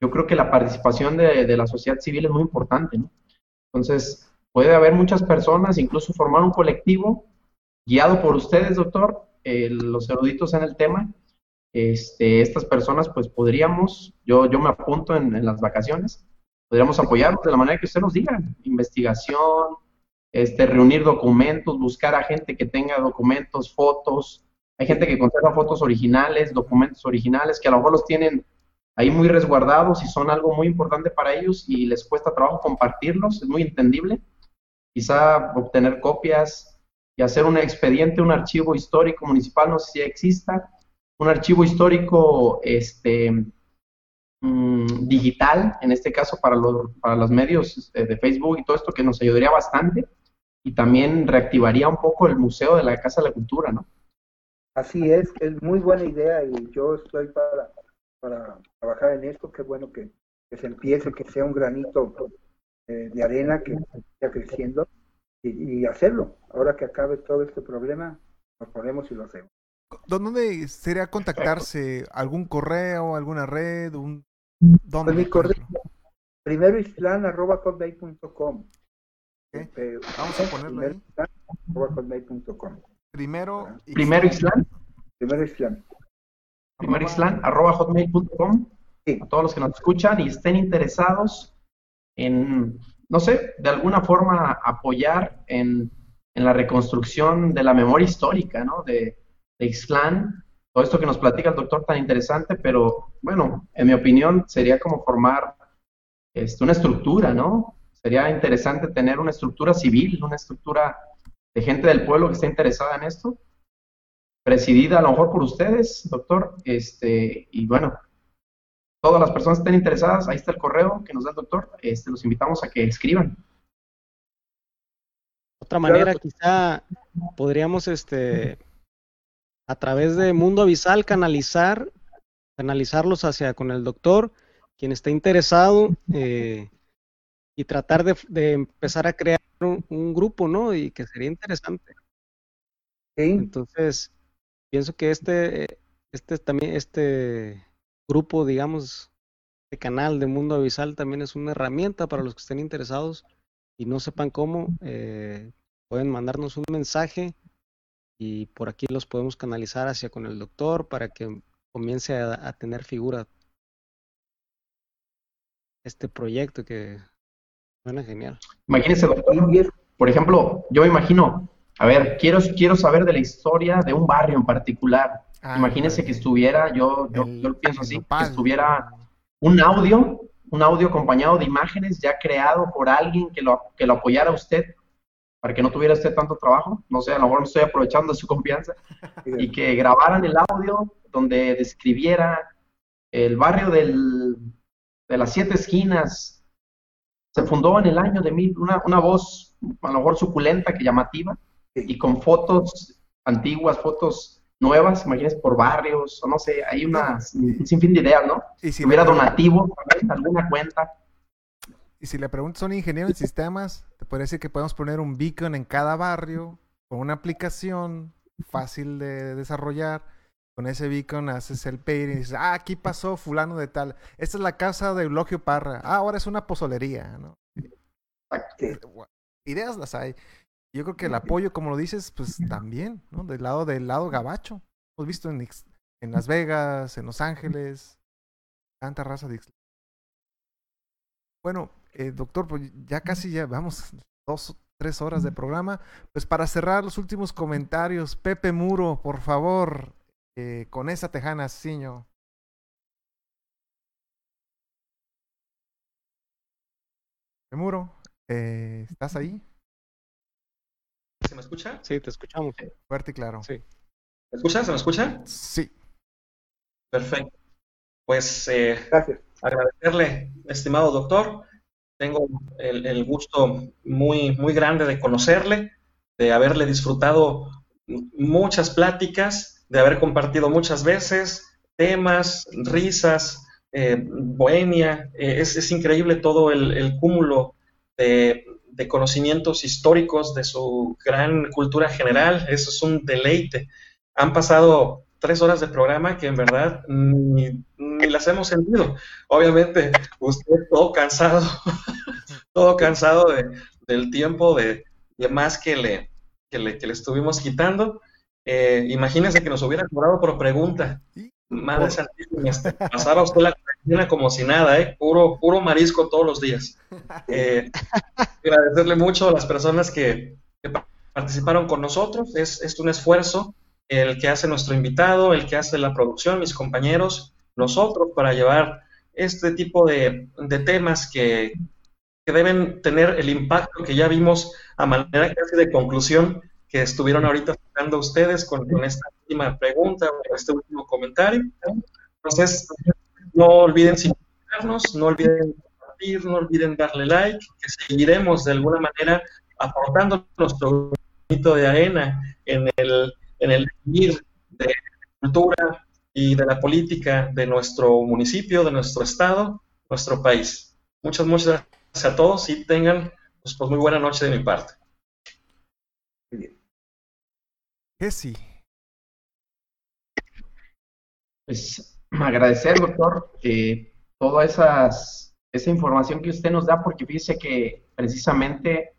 yo creo que la participación de, la sociedad civil es muy importante. Entonces, puede haber muchas personas, incluso formar un colectivo guiado por ustedes, doctor, eh, los eruditos en el tema, este, estas personas, pues podríamos, yo, yo me apunto en, las vacaciones, podríamos apoyarnos de la manera que usted nos diga, investigación, este, reunir documentos, buscar a gente que tenga documentos, fotos, hay gente que conserva fotos originales, documentos originales, que a lo mejor los tienen ahí muy resguardados y son algo muy importante para ellos y les cuesta trabajo compartirlos, es muy entendible. quizá obtener copias y hacer un expediente, un archivo histórico municipal, no sé si exista, un archivo histórico este, mm, digital, en este caso para los, para los medios este, de Facebook y todo esto, que nos ayudaría bastante y también reactivaría un poco el Museo de la Casa de la Cultura, ¿no? Así es, es muy buena idea y yo estoy para, para trabajar en esto, qué bueno que, se empiece, que sea un granito eh, de arena que vaya creciendo y, hacerlo. Ahora que acabe todo este problema, nos ponemos y lo hacemos. ¿Dónde sería contactarse? ¿Algún correo, alguna red? Un... ¿Dónde? Pues mi correo, primero islan arroba hotmail.com. Este, Vamos a ponerlo ahí. Primero, primero Islam. Primero Islam. Primero Islam, arroba hotmail.com. A todos los que nos escuchan y estén interesados en, no sé, de alguna forma apoyar en, en la reconstrucción de la memoria histórica, ¿no? De, de Ixtlán, todo esto que nos platica el doctor tan interesante, pero bueno, en mi opinión sería como formar este, una estructura, ¿no? Sería interesante tener una estructura civil, una estructura de gente del pueblo que esté interesada en esto, presidida a lo mejor por ustedes, doctor, este, y bueno, todas las personas que estén interesadas, ahí está el correo que nos da el doctor, este, los invitamos a que escriban. Otra manera, quizá podríamos, este, a través de Mundo Avisal, canalizar, canalizarlos hacia con el doctor, quien esté interesado, eh, y tratar de, empezar a crear un, grupo, ¿no? Y que sería interesante. Sí. Entonces, pienso que este, este también, este grupo, digamos, este canal de Mundo Avisal también es una herramienta para los que estén interesados y no sepan cómo, eh, pueden mandarnos un mensaje y por aquí los podemos canalizar hacia con el doctor para que comience a, a tener figura este proyecto que Suena genial. Imagínese, por ejemplo, yo me imagino, a ver, quiero, quiero saber de la historia de un barrio en particular. Ah, Imagínese que estuviera, yo, yo, lo pienso así, que estuviera un audio, un audio acompañado de imágenes ya creado por alguien que lo, que lo apoyara a usted para que no tuviera usted tanto trabajo, no sé, a lo mejor me estoy aprovechando de su confianza, y que grabaran el audio donde describiera el barrio del, de las siete esquinas, se fundó en el año de mil, una, una voz a lo mejor suculenta que llamativa, y con fotos antiguas, fotos nuevas, imagínense por barrios, o no sé, hay unas, un sinfín de ideas, ¿no? Y si hubiera donativo, alguna cuenta. Y si le preguntas son ingenieros en sistemas, te podría decir que podemos poner un beacon en cada barrio, con una aplicación fácil de desarrollar. Con ese beacon haces el pay y dices, ah, aquí pasó fulano de tal. Esta es la casa de Eulogio Parra. Ah, ahora es una pozolería, ¿no? Ideas las hay. Yo creo que el apoyo, como lo dices, pues también, ¿no? Del lado del lado gabacho. Hemos visto en, en Las Vegas, en Los Ángeles, tanta raza de Bueno, eh, doctor, pues ya casi ya vamos dos, tres horas de programa. Pues para cerrar los últimos comentarios, Pepe Muro, por favor, eh, con esa tejana, Siño. Muro, eh, ¿estás ahí? ¿Se me escucha? Sí, te escuchamos. Fuerte y claro. Sí. ¿Me escucha? ¿Se me escucha? Sí. Perfecto. Pues eh, agradecerle, estimado doctor. Tengo el, el, gusto muy, muy grande de conocerle, de haberle disfrutado muchas pláticas de haber compartido muchas veces temas, risas, eh, bohemia. Eh, es, increíble todo el, cúmulo de, conocimientos históricos de su gran cultura general. Eso es un deleite. Han pasado tres horas de programa que en verdad ni, las hemos sentido. Obviamente, usted todo cansado, todo cansado del tiempo de, más que le, que le, que le estuvimos quitando. Eh, imagínense que nos hubiera cobrado por pregunta. Madre santísima, este, pasaba usted la cuarentena como si nada, ¿eh? Puro, puro marisco todos los días. Eh, agradecerle mucho a las personas que, participaron con nosotros. Es, es, un esfuerzo el que hace nuestro invitado, el que hace la producción, mis compañeros, nosotros, para llevar este tipo de, temas que, que deben tener el impacto que ya vimos a manera casi de conclusión que estuvieron ahorita hablando ustedes con, esta última pregunta o este último comentario. Entonces, no olviden sintonizarnos, no olviden compartir, no olviden darle like, que seguiremos de alguna manera aportando nuestro granito de arena en el, en el vivir de cultura y de la política de nuestro municipio, de nuestro estado, nuestro país. Muchas, muchas gracias a todos y tengan pues, pues muy buena noche de mi parte. sí. Pues agradecer, doctor, eh, toda esas, esa información que usted nos da, porque fíjese que precisamente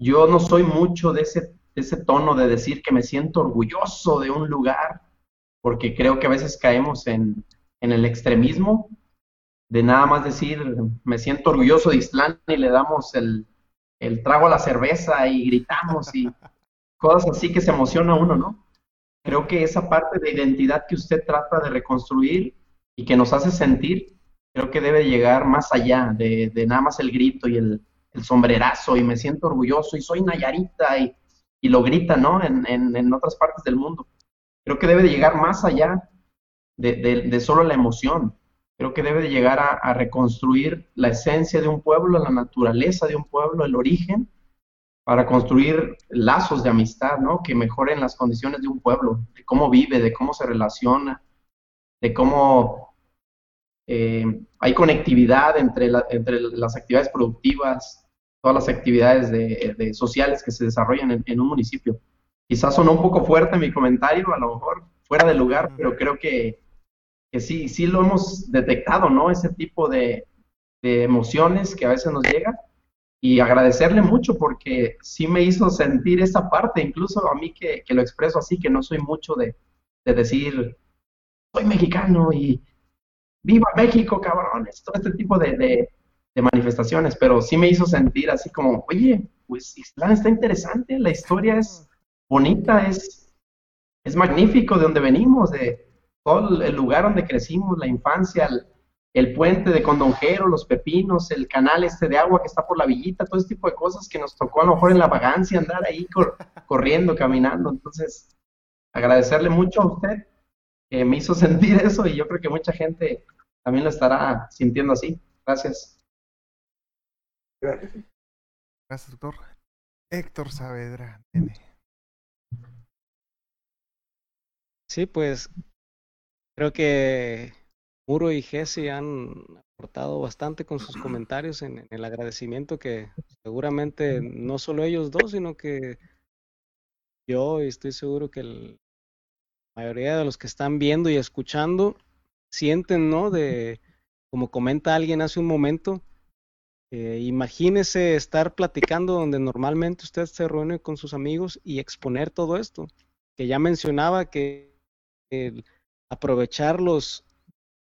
yo no soy mucho de ese, ese tono de decir que me siento orgulloso de un lugar, porque creo que a veces caemos en, en el extremismo de nada más decir, me siento orgulloso de Islán y le damos el, el trago a la cerveza y gritamos y cosas así que se emociona uno, ¿no? Creo que esa parte de identidad que usted trata de reconstruir y que nos hace sentir, creo que debe llegar más allá de, de nada más el grito y el, el, sombrerazo y me siento orgulloso y soy Nayarita y, y lo grita, ¿no? En, en, en, otras partes del mundo. Creo que debe de llegar más allá de, de, solo la emoción. Creo que debe de llegar a, a reconstruir la esencia de un pueblo, la naturaleza de un pueblo, el origen, para construir lazos de amistad, ¿no? Que mejoren las condiciones de un pueblo, de cómo vive, de cómo se relaciona, de cómo eh, hay conectividad entre, entre las actividades productivas, todas las actividades de, sociales que se desarrollan en, un municipio. Quizás sonó un poco fuerte mi comentario, a lo mejor fuera de lugar, pero creo que, que sí, sí lo hemos detectado, ¿no? Ese tipo de, de emociones que a veces nos llegan y agradecerle mucho porque sí me hizo sentir esa parte, incluso a mí que, lo expreso así, que no soy mucho de, decir, soy mexicano y viva México, cabrones, todo este tipo de, manifestaciones, pero sí me hizo sentir así como, oye, pues Islam está interesante, la historia es bonita, es, es magnífico de donde venimos, de todo el lugar donde crecimos, la infancia, el puente de Condonjero, los pepinos, el canal este de agua que está por la villita, todo ese tipo de cosas que nos tocó a lo mejor en la vagancia andar ahí corriendo, caminando. Entonces, agradecerle mucho a usted que me hizo sentir eso y yo creo que mucha gente también lo estará sintiendo así. Gracias. Gracias. Gracias, doctor. Héctor Saavedra. Sí, pues creo que Muro y Jesse han aportado bastante con sus comentarios en, el agradecimiento que seguramente no solo ellos dos, sino que yo estoy seguro que la mayoría de los que están viendo y escuchando sienten, ¿no? De, como comenta alguien hace un momento, eh, imagínese estar platicando donde normalmente usted se reúne con sus amigos y exponer todo esto, que ya mencionaba que aprovechar los,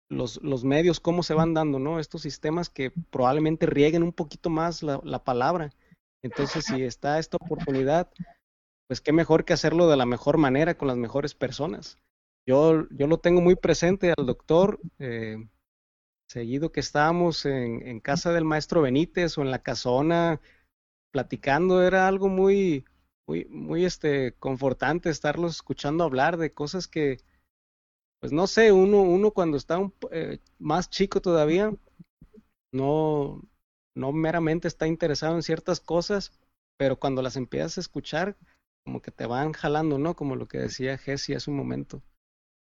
los, los, medios, cómo se van dando, ¿no? Estos sistemas que probablemente rieguen un poquito más la, la, palabra. Entonces, si está esta oportunidad, pues qué mejor que hacerlo de la mejor manera, con las mejores personas. Yo, yo lo tengo muy presente al doctor, eh, seguido que estábamos en, casa del maestro Benítez o en la casona platicando, era algo muy, muy, muy este, confortante estarlos escuchando hablar de cosas que, pues no sé, uno, uno cuando está eh, más chico todavía, no, no meramente está interesado en ciertas cosas, pero cuando las empiezas a escuchar, como que te van jalando, ¿no? Como lo que decía Jesse hace un momento.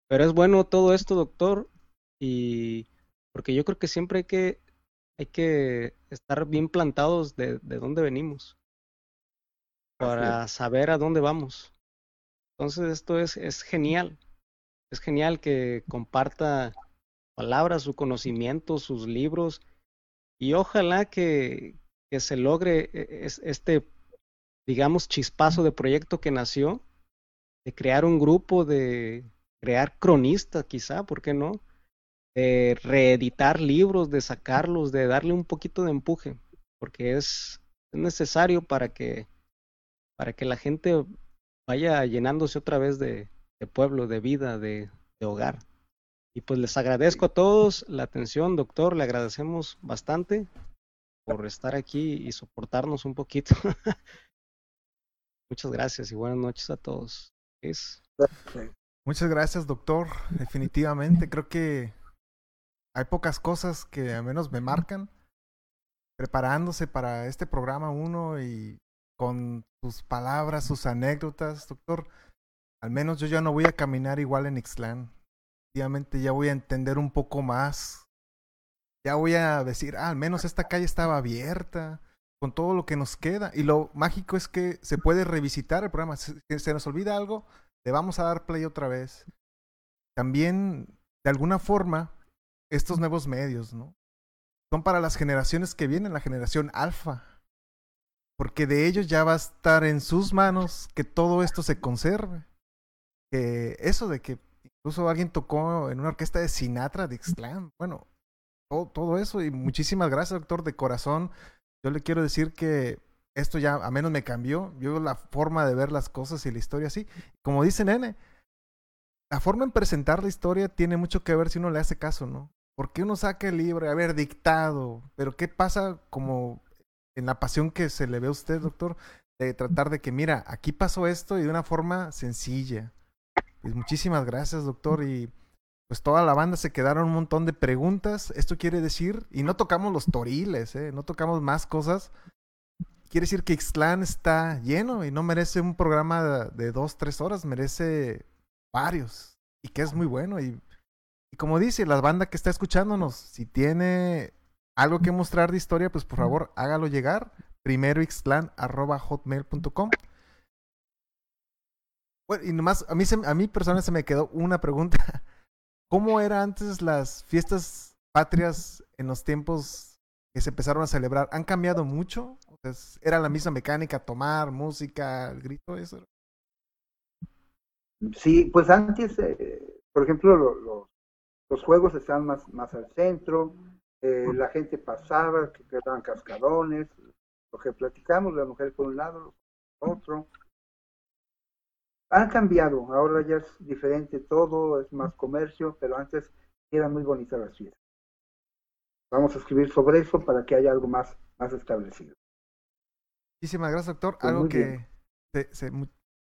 Pero es bueno todo esto, doctor, y porque yo creo que siempre hay que, hay que estar bien plantados de, de dónde venimos para saber a dónde vamos. Entonces esto es, es genial es genial que comparta palabras, su conocimiento, sus libros y ojalá que, que se logre e, este, digamos, chispazo de proyecto que nació, de crear un grupo, de crear cronistas quizá, ¿por qué no? De reeditar libros, de sacarlos, de darle un poquito de empuje, porque es, es necesario para que, para que la gente vaya llenándose otra vez de, pueblo, de vida, de, de hogar. Y pues les agradezco a todos la atención, doctor, le agradecemos bastante. por estar aquí y soportarnos un poquito. Muchas gracias y buenas noches a todos. Muchas gracias, doctor. Definitivamente, creo que hay pocas cosas que al menos me marcan. Preparándose para este programa uno y con sus palabras, sus anécdotas, doctor. Al menos yo ya no voy a caminar igual en Ixtlán. Definitivamente ya voy a entender un poco más. Ya voy a decir, ah, al menos esta calle estaba abierta con todo lo que nos queda. Y lo mágico es que se puede revisitar el programa. Si se nos olvida algo, le vamos a dar play otra vez. También, de alguna forma, estos nuevos medios, ¿no? Son para las generaciones que vienen, la generación alfa. Porque de ellos ya va a estar en sus manos que todo esto se conserve. Que eso de que incluso alguien tocó en una orquesta de Sinatra, de Ixtlán. Bueno, todo, eso. Y muchísimas gracias, doctor, de corazón yo le quiero decir que esto ya a menos me cambió. Yo la forma de ver las cosas y la historia así. Como dice Nene, la forma en presentar la historia tiene mucho que ver si uno le hace caso, ¿no? Porque uno saca el libro, a dictado, pero ¿qué pasa como en la pasión que se le ve a usted, doctor? De tratar de que, mira, aquí pasó esto y de una forma sencilla. Pues muchísimas gracias, doctor, y pues toda la banda se quedaron un montón de preguntas. Esto quiere decir, y no tocamos los toriles, ¿eh? no tocamos más cosas. Quiere decir que Ixtlán está lleno y no merece un programa de, dos, tres horas, merece varios. Y que es muy bueno. Y, y como dice, la banda que está escuchándonos, si tiene algo que mostrar de historia, pues por favor hágalo llegar. Primero hotmail.com Bueno, y nomás, a mí, a mí se me quedó una pregunta. ¿Cómo eran antes las fiestas patrias en los tiempos que se empezaron a celebrar? ¿Han cambiado mucho? ¿Era la misma mecánica, tomar, música, el grito, eso? Sí, pues antes, eh, por ejemplo, los juegos estaban más, más al centro, eh, la gente pasaba, que quedaban cascadones, lo que platicamos, la mujer por un lado, otro han cambiado, ahora ya es diferente todo, es más comercio, pero antes era muy bonita la ciudad. Vamos a escribir sobre eso para que haya algo más, más establecido. Muchísimas gracias, doctor. Pues algo que se,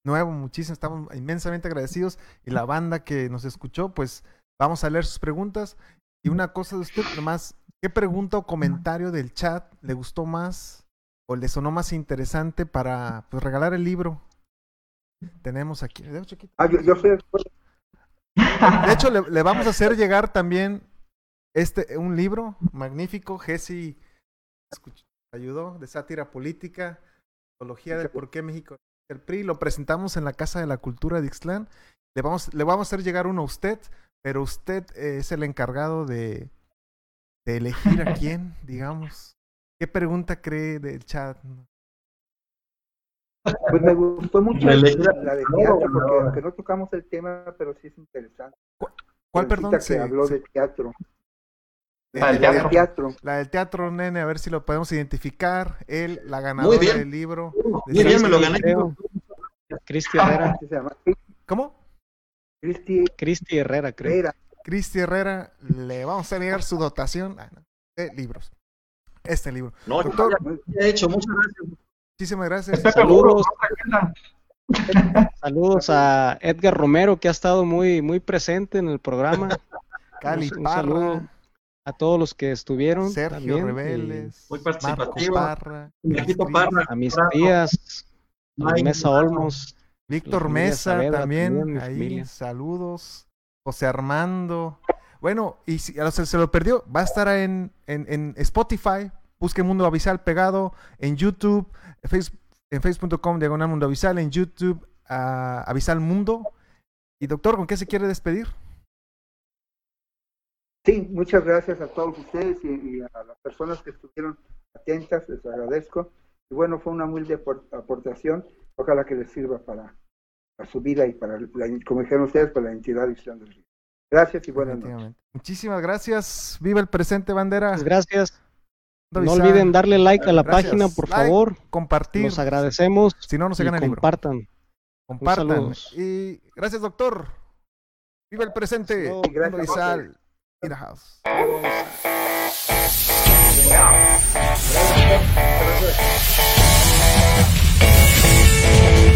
nuevo, muchísimo, estamos inmensamente agradecidos. Y la banda que nos escuchó, pues vamos a leer sus preguntas. Y una cosa de usted, nomás, ¿qué pregunta o comentario del chat le gustó más o le sonó más interesante para pues, regalar el libro tenemos aquí. De hecho, ah, De hecho le, vamos a hacer llegar también este un libro magnífico. Jesse ayudó de sátira política, teología de por qué México el PRI. Lo presentamos en la Casa de la Cultura de Ixtlán. Le vamos, le vamos a hacer llegar uno a usted, pero usted es el encargado de, de elegir a quién, digamos. ¿Qué pregunta cree del chat? Pues me gustó mucho la, de teatro, porque aunque no tocamos el tema, pero sí es interesante. ¿Cuál, perdón? Se, habló de teatro. La del teatro. La del teatro, nene, a ver si lo podemos identificar. Él, la ganadora del libro. Muy bien, me lo gané. Cristi Herrera. ¿Cómo? Cristi, Cristi Herrera, creo. Cristi Herrera, le vamos a negar su dotación ah, de libros. Este libro. No, Doctor, he hecho, muchas gracias. Muchísimas gracias. Saludos. Saludos a Edgar Romero, que ha estado muy, muy presente en el programa. Cali Un saludo a todos los que estuvieron. Sergio Rebeles. Muy participativo. Parra, a mis tías, a Mesa Olmos. Víctor Mesa también, ahí, saludos. José Armando. Bueno, y si a se lo perdió, va a estar en, en, en Spotify. Busque Mundo Avisal pegado en YouTube en facebook.com diagonal mundo avisal, en YouTube uh, avisal mundo. Y doctor, ¿con qué se quiere despedir? Sí, muchas gracias a todos ustedes y, a las personas que estuvieron atentas, les agradezco. Y bueno, fue una humilde aportación, ojalá que les sirva para, su vida y para, como dijeron ustedes, para la entidad del Río. Gracias y buenas noches. Muchísimas gracias. Viva el presente, bandera. gracias. No olviden darle like a la página, por favor. Compartir. Los agradecemos. Si no, no se gana el libro. Compartan. Compartan. Y gracias, doctor. Viva el presente. Gracias. Isal. In the house. Gracias. Thank you.